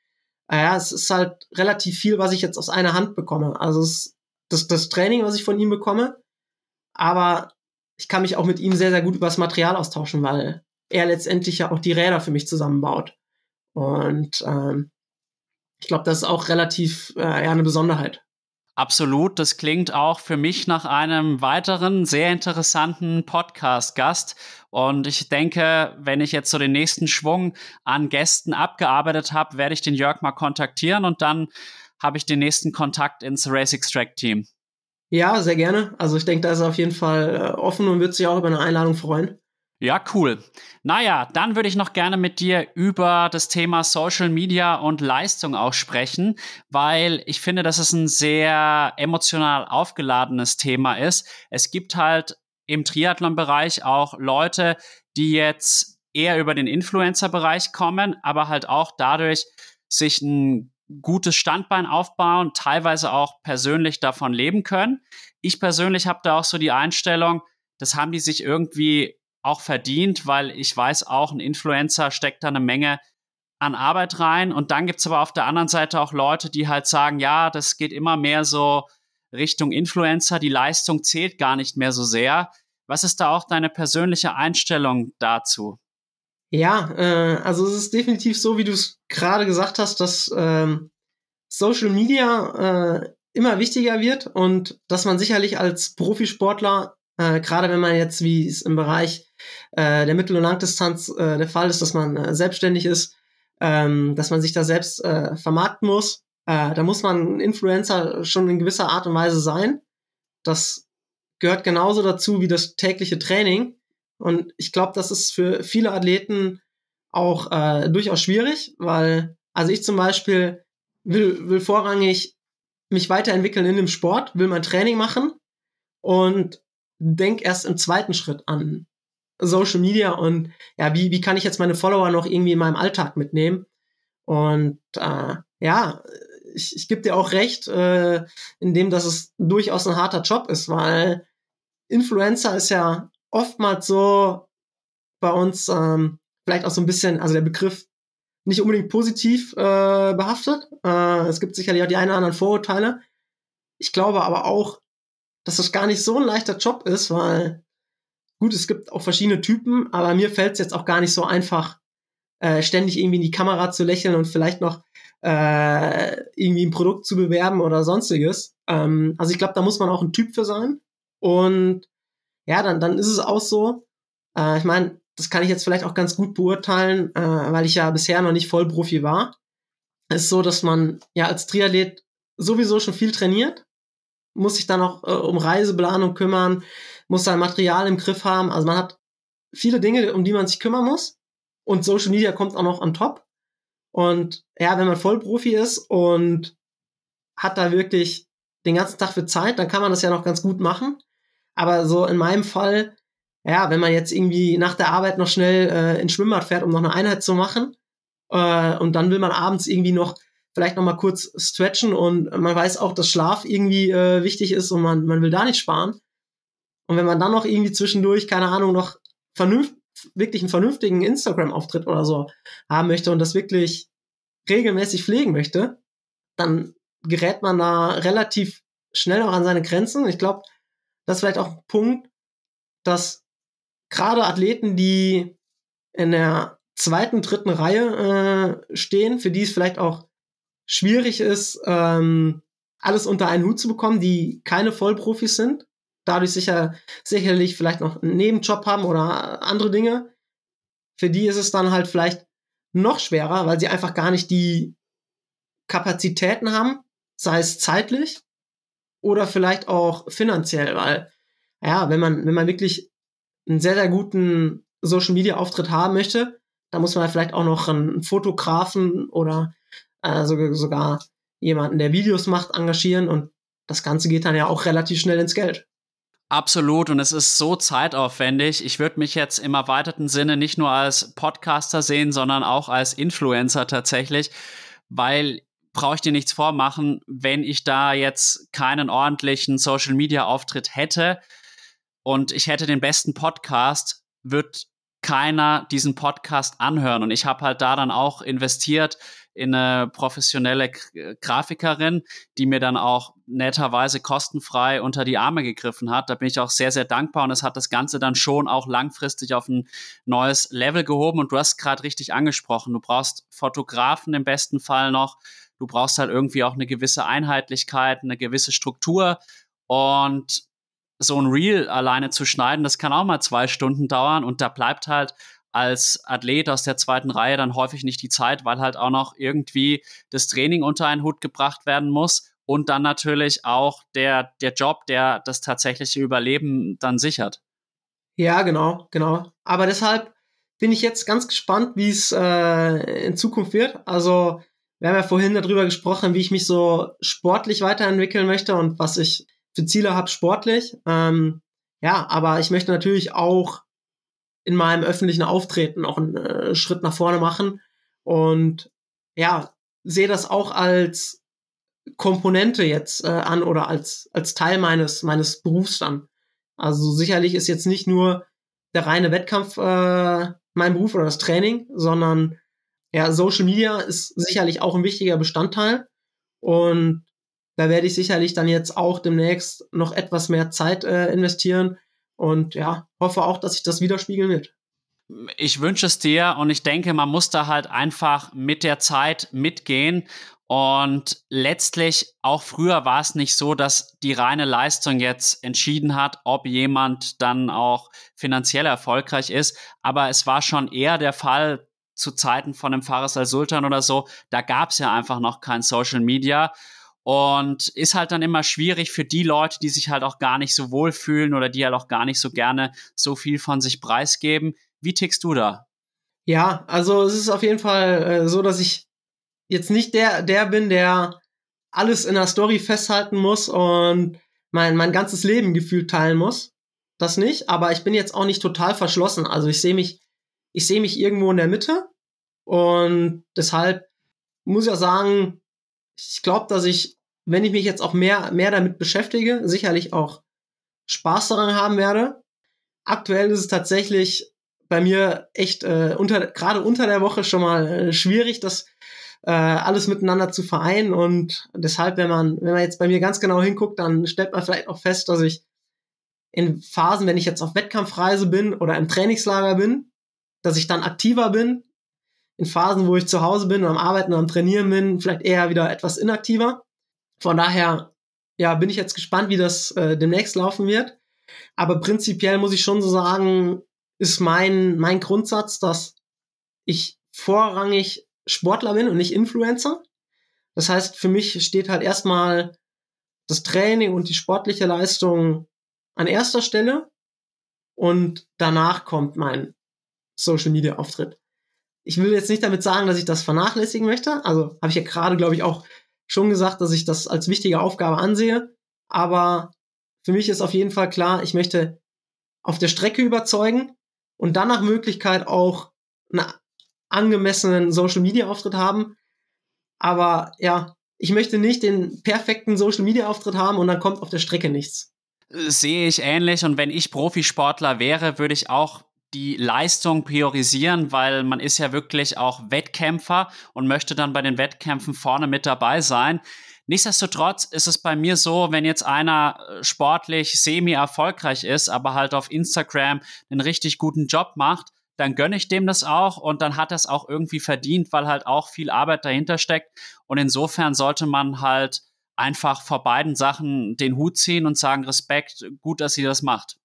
äh, ja, es ist halt relativ viel, was ich jetzt aus einer Hand bekomme. Also es, das, das Training, was ich von ihm bekomme, aber ich kann mich auch mit ihm sehr, sehr gut über das Material austauschen, weil er letztendlich ja auch die Räder für mich zusammenbaut. Und ähm, ich glaube, das ist auch relativ äh, ja, eine Besonderheit. Absolut, das klingt auch für mich nach einem weiteren sehr interessanten Podcast-Gast. Und ich denke, wenn ich jetzt so den nächsten Schwung an Gästen abgearbeitet habe, werde ich den Jörg mal kontaktieren und dann habe ich den nächsten Kontakt ins Race Extract Team. Ja, sehr gerne. Also ich denke, da ist er auf jeden Fall äh, offen und wird sich auch über eine Einladung freuen. Ja, cool. Naja, dann würde ich noch gerne mit dir über das Thema Social Media und Leistung auch sprechen, weil ich finde, dass es ein sehr emotional aufgeladenes Thema ist. Es gibt halt im Triathlon-Bereich auch Leute, die jetzt eher über den Influencer-Bereich kommen, aber halt auch dadurch sich ein gutes Standbein aufbauen, teilweise auch persönlich davon leben können. Ich persönlich habe da auch so die Einstellung, das haben die sich irgendwie auch verdient, weil ich weiß auch, ein Influencer steckt da eine Menge an Arbeit rein. Und dann gibt's aber auf der anderen Seite auch Leute, die halt sagen, ja, das geht immer mehr so Richtung Influencer, die Leistung zählt gar nicht mehr so sehr. Was ist da auch deine persönliche Einstellung dazu? Ja, äh, also es ist definitiv so, wie du es gerade gesagt hast, dass ähm, Social Media äh, immer wichtiger wird und dass man sicherlich als Profisportler, äh, gerade wenn man jetzt, wie es im Bereich äh, der Mittel- und Langdistanz äh, der Fall ist, dass man äh, selbstständig ist, ähm, dass man sich da selbst äh, vermarkten muss, äh, da muss man Influencer schon in gewisser Art und Weise sein. Das gehört genauso dazu wie das tägliche Training. Und ich glaube, das ist für viele Athleten auch äh, durchaus schwierig, weil, also ich zum Beispiel will, will vorrangig mich weiterentwickeln in dem Sport, will mein Training machen und denk erst im zweiten Schritt an Social Media und ja, wie, wie kann ich jetzt meine Follower noch irgendwie in meinem Alltag mitnehmen? Und äh, ja, ich, ich gebe dir auch recht, äh, in dem, dass es durchaus ein harter Job ist, weil Influencer ist ja oftmals so bei uns ähm, vielleicht auch so ein bisschen, also der Begriff nicht unbedingt positiv äh, behaftet. Äh, es gibt sicherlich auch die einen oder anderen Vorurteile. Ich glaube aber auch, dass das gar nicht so ein leichter Job ist, weil gut, es gibt auch verschiedene Typen, aber mir fällt es jetzt auch gar nicht so einfach, äh, ständig irgendwie in die Kamera zu lächeln und vielleicht noch äh, irgendwie ein Produkt zu bewerben oder sonstiges. Ähm, also ich glaube, da muss man auch ein Typ für sein. Und ja, dann, dann ist es auch so. Äh, ich meine, das kann ich jetzt vielleicht auch ganz gut beurteilen, äh, weil ich ja bisher noch nicht Vollprofi war. Es ist so, dass man ja als Triathlet sowieso schon viel trainiert, muss sich dann auch äh, um Reiseplanung kümmern, muss sein Material im Griff haben. Also man hat viele Dinge, um die man sich kümmern muss. Und Social Media kommt auch noch on top. Und ja, wenn man Vollprofi ist und hat da wirklich den ganzen Tag für Zeit, dann kann man das ja noch ganz gut machen. Aber so in meinem Fall, ja, wenn man jetzt irgendwie nach der Arbeit noch schnell äh, ins Schwimmbad fährt, um noch eine Einheit zu machen, äh, und dann will man abends irgendwie noch vielleicht noch mal kurz stretchen und man weiß auch, dass Schlaf irgendwie äh, wichtig ist und man, man will da nicht sparen. Und wenn man dann noch irgendwie zwischendurch, keine Ahnung, noch vernünft, wirklich einen vernünftigen Instagram-Auftritt oder so haben möchte und das wirklich regelmäßig pflegen möchte, dann gerät man da relativ schnell auch an seine Grenzen. Ich glaube, das ist vielleicht auch ein Punkt, dass gerade Athleten, die in der zweiten, dritten Reihe äh, stehen, für die es vielleicht auch schwierig ist, ähm, alles unter einen Hut zu bekommen, die keine Vollprofis sind, dadurch sicher, sicherlich vielleicht noch einen Nebenjob haben oder andere Dinge. Für die ist es dann halt vielleicht noch schwerer, weil sie einfach gar nicht die Kapazitäten haben, sei es zeitlich oder vielleicht auch finanziell, weil ja, wenn man wenn man wirklich einen sehr sehr guten Social Media Auftritt haben möchte, dann muss man vielleicht auch noch einen Fotografen oder äh, sogar, sogar jemanden, der Videos macht, engagieren und das Ganze geht dann ja auch relativ schnell ins Geld. Absolut und es ist so zeitaufwendig. Ich würde mich jetzt im erweiterten Sinne nicht nur als Podcaster sehen, sondern auch als Influencer tatsächlich, weil brauche ich dir nichts vormachen, wenn ich da jetzt keinen ordentlichen Social Media Auftritt hätte und ich hätte den besten Podcast, wird keiner diesen Podcast anhören und ich habe halt da dann auch investiert in eine professionelle Grafikerin, die mir dann auch netterweise kostenfrei unter die Arme gegriffen hat. Da bin ich auch sehr, sehr dankbar und es hat das Ganze dann schon auch langfristig auf ein neues Level gehoben. Und du hast gerade richtig angesprochen, du brauchst Fotografen im besten Fall noch. Du brauchst halt irgendwie auch eine gewisse Einheitlichkeit, eine gewisse Struktur. Und so ein Reel alleine zu schneiden, das kann auch mal zwei Stunden dauern und da bleibt halt als Athlet aus der zweiten Reihe dann häufig nicht die Zeit, weil halt auch noch irgendwie das Training unter einen Hut gebracht werden muss und dann natürlich auch der, der Job, der das tatsächliche Überleben dann sichert. Ja, genau, genau. Aber deshalb bin ich jetzt ganz gespannt, wie es äh, in Zukunft wird. Also wir haben ja vorhin darüber gesprochen, wie ich mich so sportlich weiterentwickeln möchte und was ich für Ziele habe sportlich. Ähm, ja, aber ich möchte natürlich auch in meinem öffentlichen Auftreten auch einen äh, Schritt nach vorne machen und ja, sehe das auch als Komponente jetzt äh, an oder als, als Teil meines, meines Berufs dann. Also sicherlich ist jetzt nicht nur der reine Wettkampf äh, mein Beruf oder das Training, sondern ja, Social Media ist sicherlich auch ein wichtiger Bestandteil und da werde ich sicherlich dann jetzt auch demnächst noch etwas mehr Zeit äh, investieren, und ja, hoffe auch, dass sich das widerspiegeln wird. Ich wünsche es dir und ich denke, man muss da halt einfach mit der Zeit mitgehen. Und letztlich, auch früher war es nicht so, dass die reine Leistung jetzt entschieden hat, ob jemand dann auch finanziell erfolgreich ist. Aber es war schon eher der Fall zu Zeiten von dem Fares al-Sultan oder so. Da gab es ja einfach noch kein Social Media. Und ist halt dann immer schwierig für die Leute, die sich halt auch gar nicht so wohl fühlen oder die halt auch gar nicht so gerne so viel von sich preisgeben. Wie tickst du da? Ja, also es ist auf jeden Fall äh, so, dass ich jetzt nicht der, der bin, der alles in der Story festhalten muss und mein, mein ganzes Leben gefühlt teilen muss. Das nicht, aber ich bin jetzt auch nicht total verschlossen. Also ich sehe mich, ich sehe mich irgendwo in der Mitte und deshalb muss ich auch sagen, ich glaube, dass ich, wenn ich mich jetzt auch mehr, mehr damit beschäftige, sicherlich auch Spaß daran haben werde. Aktuell ist es tatsächlich bei mir echt äh, unter, gerade unter der Woche schon mal äh, schwierig, das äh, alles miteinander zu vereinen. Und deshalb, wenn man, wenn man jetzt bei mir ganz genau hinguckt, dann stellt man vielleicht auch fest, dass ich in Phasen, wenn ich jetzt auf Wettkampfreise bin oder im Trainingslager bin, dass ich dann aktiver bin, in Phasen, wo ich zu Hause bin am Arbeiten am Trainieren bin, vielleicht eher wieder etwas inaktiver. Von daher, ja, bin ich jetzt gespannt, wie das äh, demnächst laufen wird. Aber prinzipiell muss ich schon so sagen, ist mein, mein Grundsatz, dass ich vorrangig Sportler bin und nicht Influencer. Das heißt, für mich steht halt erstmal das Training und die sportliche Leistung an erster Stelle und danach kommt mein Social Media Auftritt. Ich will jetzt nicht damit sagen, dass ich das vernachlässigen möchte. Also habe ich ja gerade, glaube ich, auch schon gesagt, dass ich das als wichtige Aufgabe ansehe. Aber für mich ist auf jeden Fall klar, ich möchte auf der Strecke überzeugen und dann nach Möglichkeit auch einen angemessenen Social Media Auftritt haben. Aber ja, ich möchte nicht den perfekten Social Media Auftritt haben und dann kommt auf der Strecke nichts. Sehe ich ähnlich und wenn ich Profisportler wäre, würde ich auch die Leistung priorisieren, weil man ist ja wirklich auch Wettkämpfer und möchte dann bei den Wettkämpfen vorne mit dabei sein. Nichtsdestotrotz ist es bei mir so, wenn jetzt einer äh, sportlich semi-erfolgreich ist, aber halt auf Instagram einen richtig guten Job macht, dann gönne ich dem das auch und dann hat er es auch irgendwie verdient, weil halt auch viel Arbeit dahinter steckt. Und insofern sollte man halt einfach vor beiden Sachen den Hut ziehen und sagen, Respekt, gut, dass sie das macht.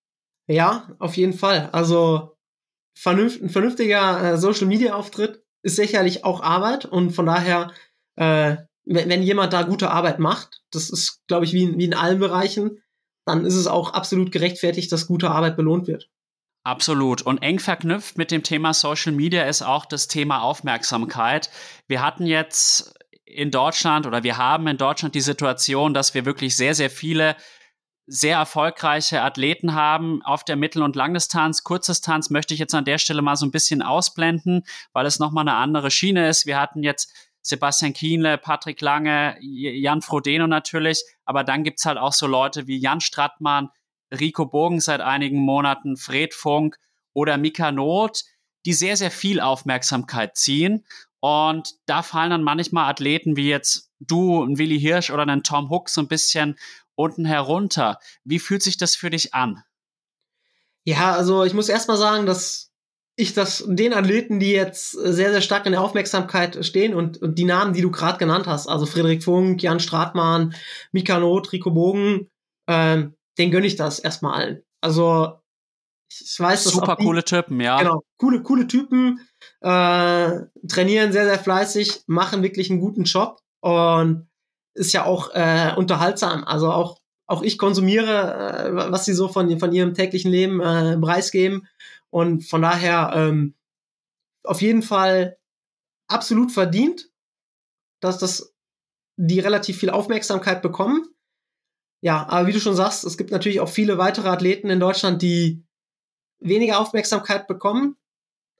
Ja, auf jeden Fall. Also vernünft, ein vernünftiger äh, Social-Media-Auftritt ist sicherlich auch Arbeit und von daher äh, wenn, wenn jemand da gute Arbeit macht, das ist, glaube ich, wie, wie in allen Bereichen, dann ist es auch absolut gerechtfertigt, dass gute Arbeit belohnt wird. Absolut. Und eng verknüpft mit dem Thema Social Media ist auch das Thema Aufmerksamkeit. Wir hatten jetzt in Deutschland oder wir haben in Deutschland die Situation, dass wir wirklich sehr, sehr viele sehr erfolgreiche Athleten haben auf der Mittel- und Langdistanz. Kurzdistanz möchte ich jetzt an der Stelle mal so ein bisschen ausblenden, weil es nochmal eine andere Schiene ist. Wir hatten jetzt Sebastian Kienle, Patrick Lange, Jan Frodeno natürlich, aber dann gibt's halt auch so Leute wie Jan Strattmann, Rico Bogen seit einigen Monaten, Fred Funk oder Mika Not, die sehr, sehr viel Aufmerksamkeit ziehen. Und da fallen dann manchmal Athleten wie jetzt du, ein Willi Hirsch oder ein Tom Hook so ein bisschen unten herunter. Wie fühlt sich das für dich an? Ja, also ich muss erst mal sagen, dass ich das den Athleten, die jetzt sehr, sehr stark in der Aufmerksamkeit stehen und, und die Namen, die du gerade genannt hast, also Friedrich Funk, Jan Stratmann, Mika Not, Rico Bogen, ähm, den gönne ich das erstmal allen. Also ich weiß, dass super die, coole Typen, ja. Genau, coole, coole Typen, äh, trainieren sehr, sehr fleißig, machen wirklich einen guten Job und ist ja auch äh, unterhaltsam. Also auch auch ich konsumiere, äh, was sie so von, von ihrem täglichen Leben äh, preisgeben. Und von daher ähm, auf jeden Fall absolut verdient, dass das die relativ viel Aufmerksamkeit bekommen. Ja, aber wie du schon sagst, es gibt natürlich auch viele weitere Athleten in Deutschland, die weniger Aufmerksamkeit bekommen.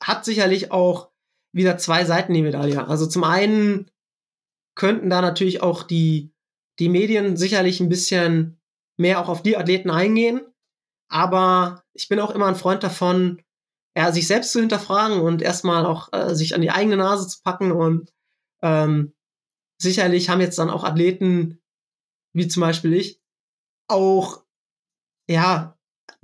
Hat sicherlich auch wieder zwei Seiten die Medaille. Also zum einen könnten da natürlich auch die, die Medien sicherlich ein bisschen mehr auch auf die Athleten eingehen. Aber ich bin auch immer ein Freund davon, ja, sich selbst zu hinterfragen und erstmal auch äh, sich an die eigene Nase zu packen. Und ähm, sicherlich haben jetzt dann auch Athleten, wie zum Beispiel ich, auch ja,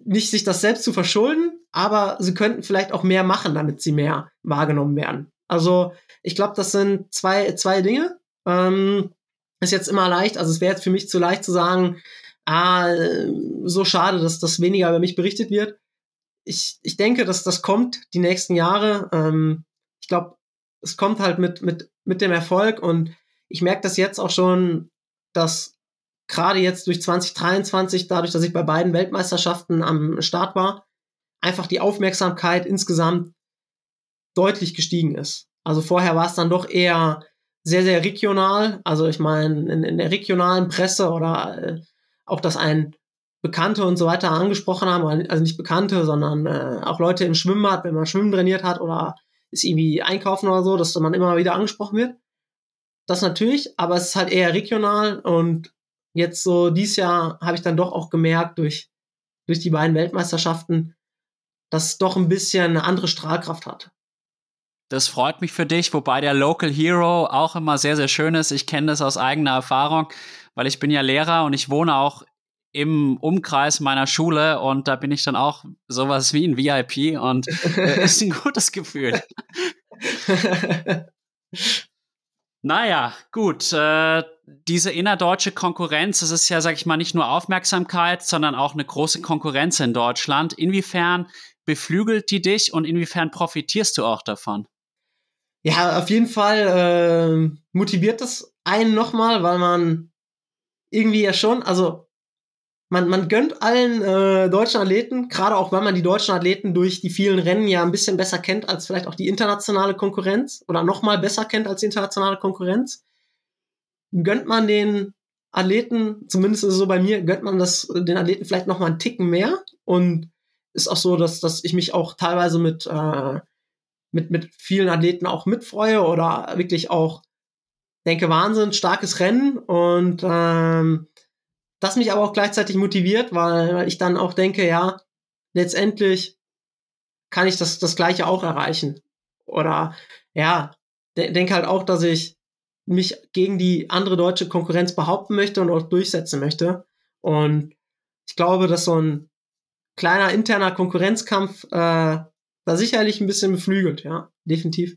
nicht sich das selbst zu verschulden, aber sie könnten vielleicht auch mehr machen, damit sie mehr wahrgenommen werden. Also ich glaube, das sind zwei, zwei Dinge. Ähm, ist jetzt immer leicht, also es wäre jetzt für mich zu leicht zu sagen, ah, so schade, dass das weniger über mich berichtet wird. Ich, ich denke, dass das kommt die nächsten Jahre. Ähm, ich glaube, es kommt halt mit, mit, mit dem Erfolg und ich merke das jetzt auch schon, dass gerade jetzt durch 2023, dadurch, dass ich bei beiden Weltmeisterschaften am Start war, einfach die Aufmerksamkeit insgesamt deutlich gestiegen ist. Also vorher war es dann doch eher sehr, sehr regional. Also ich meine, in, in der regionalen Presse oder äh, auch, dass ein Bekannte und so weiter angesprochen haben, also nicht Bekannte, sondern äh, auch Leute im Schwimmbad, wenn man Schwimmen trainiert hat oder ist irgendwie einkaufen oder so, dass man immer wieder angesprochen wird. Das natürlich, aber es ist halt eher regional und jetzt so dieses Jahr habe ich dann doch auch gemerkt durch, durch die beiden Weltmeisterschaften, dass es doch ein bisschen eine andere Strahlkraft hat. Das freut mich für dich, wobei der Local Hero auch immer sehr, sehr schön ist. Ich kenne das aus eigener Erfahrung, weil ich bin ja Lehrer und ich wohne auch im Umkreis meiner Schule und da bin ich dann auch sowas wie ein VIP und äh, ist ein gutes Gefühl. naja, gut. Äh, diese innerdeutsche Konkurrenz, das ist ja, sag ich mal, nicht nur Aufmerksamkeit, sondern auch eine große Konkurrenz in Deutschland. Inwiefern beflügelt die dich und inwiefern profitierst du auch davon? Ja, auf jeden Fall äh, motiviert das einen nochmal, weil man irgendwie ja schon, also man, man gönnt allen äh, deutschen Athleten, gerade auch weil man die deutschen Athleten durch die vielen Rennen ja ein bisschen besser kennt als vielleicht auch die internationale Konkurrenz oder nochmal besser kennt als die internationale Konkurrenz, gönnt man den Athleten, zumindest ist es so bei mir, gönnt man das den Athleten vielleicht nochmal einen Ticken mehr. Und ist auch so, dass, dass ich mich auch teilweise mit, äh, mit, mit vielen Athleten auch mitfreue oder wirklich auch denke, Wahnsinn, starkes Rennen und ähm, das mich aber auch gleichzeitig motiviert, weil, weil ich dann auch denke, ja, letztendlich kann ich das, das Gleiche auch erreichen. Oder ja, de denke halt auch, dass ich mich gegen die andere deutsche Konkurrenz behaupten möchte und auch durchsetzen möchte. Und ich glaube, dass so ein kleiner interner Konkurrenzkampf äh, da sicherlich ein bisschen beflügelt, ja, definitiv.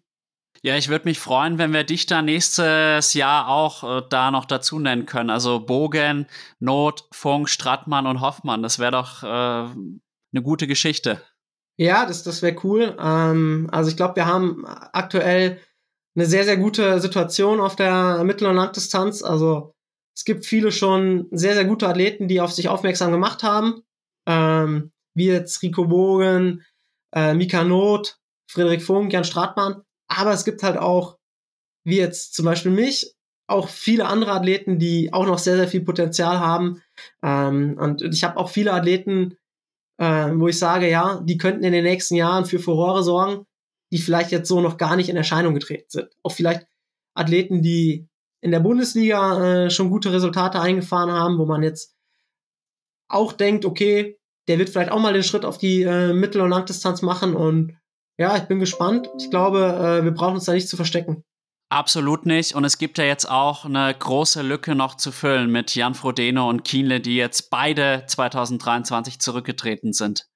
Ja, ich würde mich freuen, wenn wir dich da nächstes Jahr auch äh, da noch dazu nennen können. Also Bogen, Not, Funk, Strattmann und Hoffmann. Das wäre doch äh, eine gute Geschichte. Ja, das, das wäre cool. Ähm, also ich glaube, wir haben aktuell eine sehr, sehr gute Situation auf der Mittel- und Langdistanz. Also es gibt viele schon sehr, sehr gute Athleten, die auf sich aufmerksam gemacht haben. Ähm, wie jetzt Rico Bogen, äh, Mika Not, Friedrich Funk, Jan Stratmann. Aber es gibt halt auch, wie jetzt zum Beispiel mich, auch viele andere Athleten, die auch noch sehr, sehr viel Potenzial haben. Ähm, und ich habe auch viele Athleten, äh, wo ich sage, ja, die könnten in den nächsten Jahren für Furore sorgen, die vielleicht jetzt so noch gar nicht in Erscheinung getreten sind. Auch vielleicht Athleten, die in der Bundesliga äh, schon gute Resultate eingefahren haben, wo man jetzt auch denkt, okay, der wird vielleicht auch mal den Schritt auf die äh, Mittel- und Langdistanz machen und ja, ich bin gespannt. Ich glaube, äh, wir brauchen uns da nicht zu verstecken. Absolut nicht. Und es gibt ja jetzt auch eine große Lücke noch zu füllen mit Jan Frodeno und Kienle, die jetzt beide 2023 zurückgetreten sind.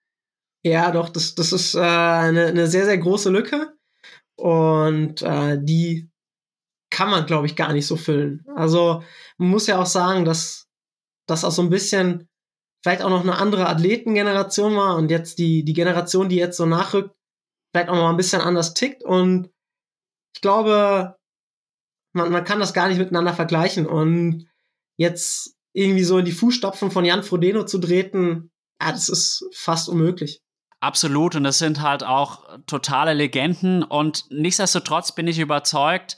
Ja, doch, das, das ist äh, eine, eine sehr, sehr große Lücke. Und äh, die kann man, glaube ich, gar nicht so füllen. Also man muss ja auch sagen, dass das auch so ein bisschen vielleicht auch noch eine andere Athletengeneration war und jetzt die, die Generation, die jetzt so nachrückt, vielleicht auch noch mal ein bisschen anders tickt. Und ich glaube, man, man kann das gar nicht miteinander vergleichen. Und jetzt irgendwie so in die Fußstapfen von Jan Frodeno zu treten, ja, das ist fast unmöglich. Absolut, und es sind halt auch totale Legenden. Und nichtsdestotrotz bin ich überzeugt,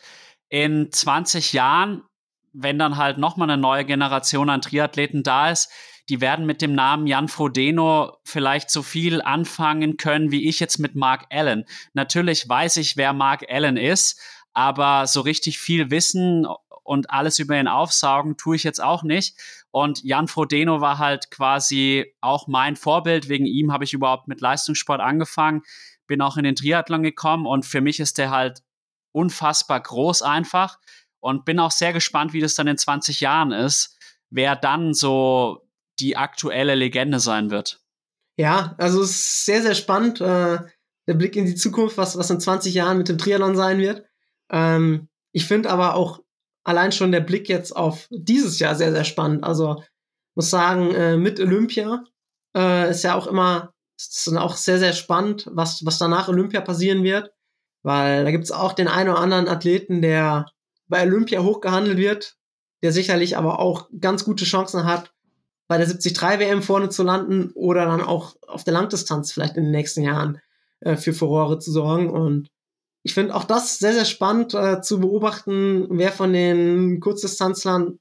in 20 Jahren, wenn dann halt nochmal eine neue Generation an Triathleten da ist, die werden mit dem Namen Jan Frodeno vielleicht so viel anfangen können, wie ich jetzt mit Mark Allen. Natürlich weiß ich, wer Mark Allen ist, aber so richtig viel wissen und alles über ihn aufsaugen tue ich jetzt auch nicht. Und Jan Frodeno war halt quasi auch mein Vorbild. Wegen ihm habe ich überhaupt mit Leistungssport angefangen, bin auch in den Triathlon gekommen und für mich ist der halt unfassbar groß einfach und bin auch sehr gespannt, wie das dann in 20 Jahren ist, wer dann so die aktuelle Legende sein wird. Ja, also es ist sehr, sehr spannend, äh, der Blick in die Zukunft, was, was in 20 Jahren mit dem Triathlon sein wird. Ähm, ich finde aber auch allein schon der Blick jetzt auf dieses Jahr sehr, sehr spannend. Also muss sagen, äh, mit Olympia äh, ist ja auch immer, ist auch sehr, sehr spannend, was, was danach Olympia passieren wird. Weil da gibt es auch den einen oder anderen Athleten, der bei Olympia hochgehandelt wird, der sicherlich aber auch ganz gute Chancen hat, bei der 73 WM vorne zu landen oder dann auch auf der Langdistanz vielleicht in den nächsten Jahren äh, für Furore zu sorgen. Und ich finde auch das sehr, sehr spannend äh, zu beobachten, wer von den Kurzdistanzlern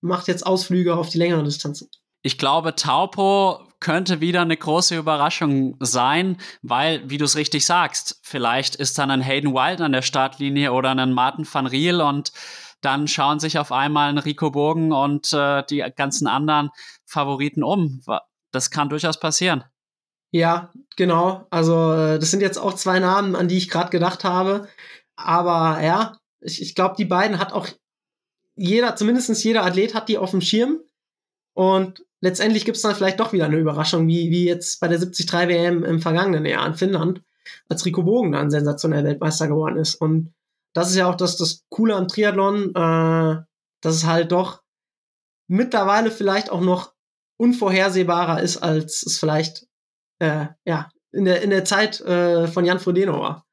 macht jetzt Ausflüge auf die längeren Distanzen. Ich glaube, Taupo könnte wieder eine große Überraschung sein, weil, wie du es richtig sagst, vielleicht ist dann ein Hayden Wild an der Startlinie oder ein Martin van Riel und dann schauen sich auf einmal ein Rico Bogen und äh, die ganzen anderen Favoriten um. Das kann durchaus passieren. Ja, genau. Also äh, das sind jetzt auch zwei Namen, an die ich gerade gedacht habe. Aber ja, ich, ich glaube, die beiden hat auch jeder, zumindest jeder Athlet hat die auf dem Schirm. Und letztendlich gibt es dann vielleicht doch wieder eine Überraschung, wie, wie jetzt bei der 73 WM im vergangenen Jahr in Finnland, als Rico Bogen dann sensationell Weltmeister geworden ist. Und das ist ja auch das, das Coole am Triathlon, äh, dass es halt doch mittlerweile vielleicht auch noch unvorhersehbarer ist, als es vielleicht äh, ja, in der, in der Zeit äh, von Jan Frodeno war.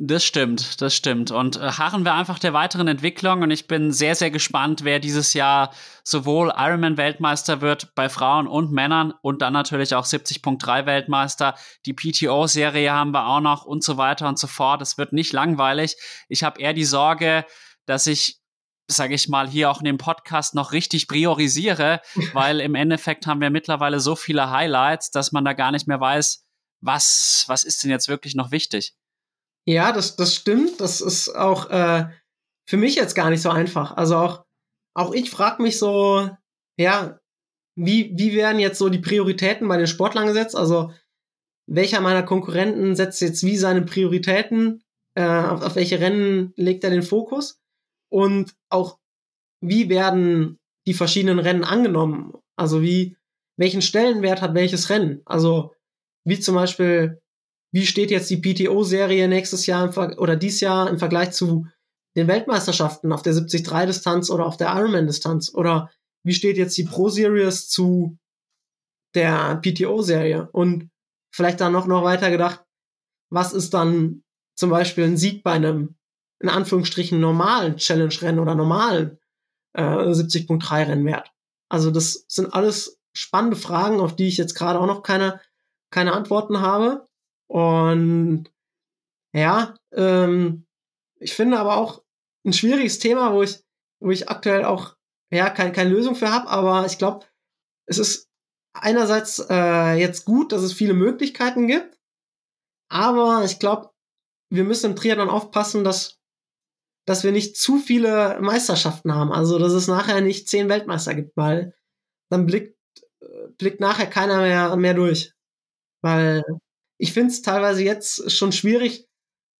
Das stimmt, das stimmt. Und äh, harren wir einfach der weiteren Entwicklung. Und ich bin sehr, sehr gespannt, wer dieses Jahr sowohl Ironman-Weltmeister wird bei Frauen und Männern und dann natürlich auch 70.3 Weltmeister. Die PTO-Serie haben wir auch noch und so weiter und so fort. Es wird nicht langweilig. Ich habe eher die Sorge, dass ich sage ich mal, hier auch in dem Podcast noch richtig priorisiere, weil im Endeffekt haben wir mittlerweile so viele Highlights, dass man da gar nicht mehr weiß, was, was ist denn jetzt wirklich noch wichtig. Ja, das, das stimmt. Das ist auch äh, für mich jetzt gar nicht so einfach. Also auch, auch ich frage mich so, ja, wie, wie werden jetzt so die Prioritäten bei den Sportlern gesetzt? Also welcher meiner Konkurrenten setzt jetzt wie seine Prioritäten? Äh, auf, auf welche Rennen legt er den Fokus? Und auch wie werden die verschiedenen Rennen angenommen? Also wie, welchen Stellenwert hat welches Rennen? Also wie zum Beispiel wie steht jetzt die PTO-Serie nächstes Jahr oder dies Jahr im Vergleich zu den Weltmeisterschaften auf der 73-Distanz oder auf der Ironman-Distanz? Oder wie steht jetzt die Pro-Series zu der PTO-Serie? Und vielleicht dann noch, noch weiter gedacht, was ist dann zum Beispiel ein Sieg bei einem, in Anführungsstrichen, normalen Challenge-Rennen oder normalen äh, 70.3-Rennen wert? Also das sind alles spannende Fragen, auf die ich jetzt gerade auch noch keine, keine Antworten habe. Und ja, ähm, ich finde aber auch ein schwieriges Thema, wo ich, wo ich aktuell auch ja kein, keine Lösung für habe, aber ich glaube, es ist einerseits äh, jetzt gut, dass es viele Möglichkeiten gibt, aber ich glaube, wir müssen im Triathlon aufpassen, dass, dass wir nicht zu viele Meisterschaften haben, also dass es nachher nicht zehn Weltmeister gibt, weil dann blickt, äh, blickt nachher keiner mehr, mehr durch. Weil ich finde es teilweise jetzt schon schwierig,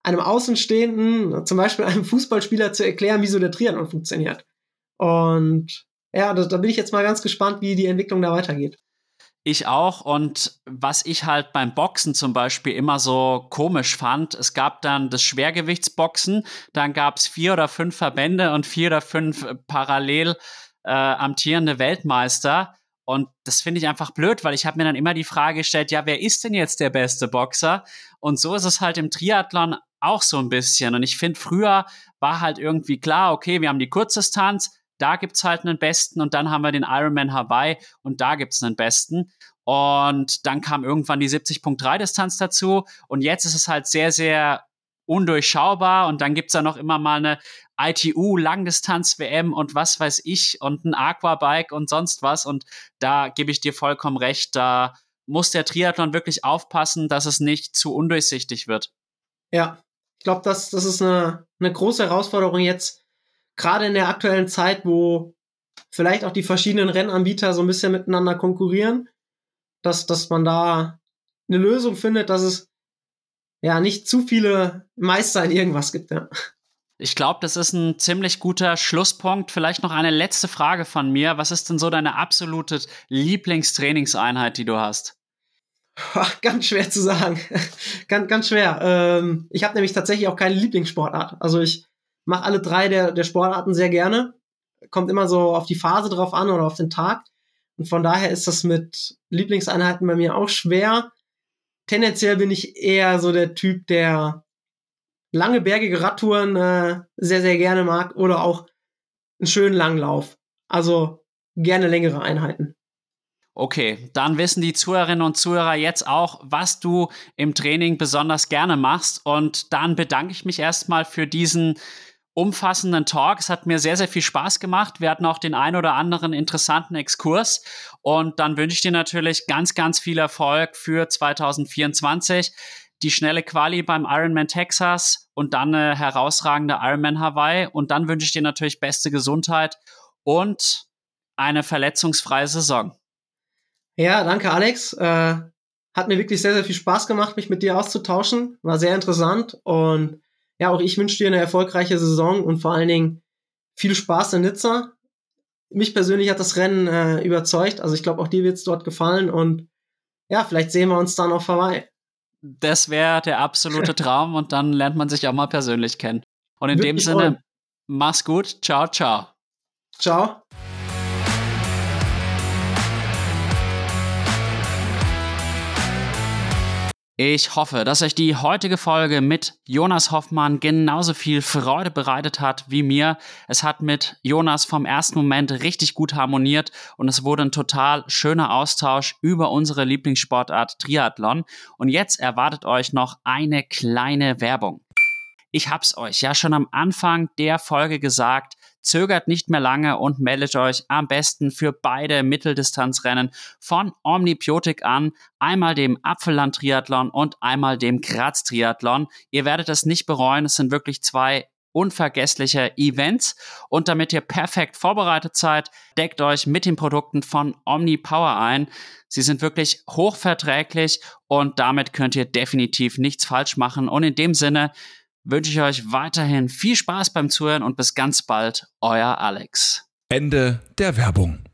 einem Außenstehenden, zum Beispiel einem Fußballspieler, zu erklären, wieso der Triathlon funktioniert. Und ja, da, da bin ich jetzt mal ganz gespannt, wie die Entwicklung da weitergeht. Ich auch. Und was ich halt beim Boxen zum Beispiel immer so komisch fand, es gab dann das Schwergewichtsboxen, dann gab es vier oder fünf Verbände und vier oder fünf parallel äh, amtierende Weltmeister. Und das finde ich einfach blöd, weil ich habe mir dann immer die Frage gestellt, ja, wer ist denn jetzt der beste Boxer? Und so ist es halt im Triathlon auch so ein bisschen. Und ich finde, früher war halt irgendwie klar, okay, wir haben die Kurzdistanz, da gibt's halt einen Besten und dann haben wir den Ironman Hawaii und da gibt's einen Besten. Und dann kam irgendwann die 70.3 Distanz dazu und jetzt ist es halt sehr, sehr undurchschaubar und dann gibt's da noch immer mal eine ITU, Langdistanz-WM und was weiß ich und ein Aquabike und sonst was. Und da gebe ich dir vollkommen recht, da muss der Triathlon wirklich aufpassen, dass es nicht zu undurchsichtig wird. Ja, ich glaube, das, das ist eine, eine große Herausforderung jetzt, gerade in der aktuellen Zeit, wo vielleicht auch die verschiedenen Rennanbieter so ein bisschen miteinander konkurrieren, dass, dass man da eine Lösung findet, dass es ja nicht zu viele Meister in irgendwas gibt. Ja. Ich glaube, das ist ein ziemlich guter Schlusspunkt. Vielleicht noch eine letzte Frage von mir. Was ist denn so deine absolute Lieblingstrainingseinheit, die du hast? Ganz schwer zu sagen. ganz, ganz schwer. Ähm, ich habe nämlich tatsächlich auch keine Lieblingssportart. Also ich mache alle drei der, der Sportarten sehr gerne. Kommt immer so auf die Phase drauf an oder auf den Tag. Und von daher ist das mit Lieblingseinheiten bei mir auch schwer. Tendenziell bin ich eher so der Typ, der lange bergige Radtouren äh, sehr, sehr gerne mag oder auch einen schönen Langlauf. Also gerne längere Einheiten. Okay, dann wissen die Zuhörerinnen und Zuhörer jetzt auch, was du im Training besonders gerne machst. Und dann bedanke ich mich erstmal für diesen umfassenden Talk. Es hat mir sehr, sehr viel Spaß gemacht. Wir hatten auch den ein oder anderen interessanten Exkurs. Und dann wünsche ich dir natürlich ganz, ganz viel Erfolg für 2024 die schnelle Quali beim Ironman Texas und dann eine herausragende Ironman Hawaii. Und dann wünsche ich dir natürlich beste Gesundheit und eine verletzungsfreie Saison. Ja, danke, Alex. Äh, hat mir wirklich sehr, sehr viel Spaß gemacht, mich mit dir auszutauschen. War sehr interessant. Und ja, auch ich wünsche dir eine erfolgreiche Saison und vor allen Dingen viel Spaß in Nizza. Mich persönlich hat das Rennen äh, überzeugt. Also ich glaube, auch dir wird es dort gefallen. Und ja, vielleicht sehen wir uns dann auf Hawaii das wäre der absolute Traum und dann lernt man sich auch mal persönlich kennen. Und in Wirklich dem Sinne, toll. mach's gut. Ciao, ciao. Ciao. Ich hoffe, dass euch die heutige Folge mit Jonas Hoffmann genauso viel Freude bereitet hat wie mir. Es hat mit Jonas vom ersten Moment richtig gut harmoniert und es wurde ein total schöner Austausch über unsere Lieblingssportart Triathlon. Und jetzt erwartet euch noch eine kleine Werbung. Ich hab's euch ja schon am Anfang der Folge gesagt. Zögert nicht mehr lange und meldet euch am besten für beide Mitteldistanzrennen von Omnipiotik an. Einmal dem Apfelland Triathlon und einmal dem Graz Triathlon. Ihr werdet es nicht bereuen. Es sind wirklich zwei unvergessliche Events. Und damit ihr perfekt vorbereitet seid, deckt euch mit den Produkten von Omni Power ein. Sie sind wirklich hochverträglich und damit könnt ihr definitiv nichts falsch machen. Und in dem Sinne wünsche ich euch weiterhin viel Spaß beim Zuhören und bis ganz bald, euer Alex. Ende der Werbung.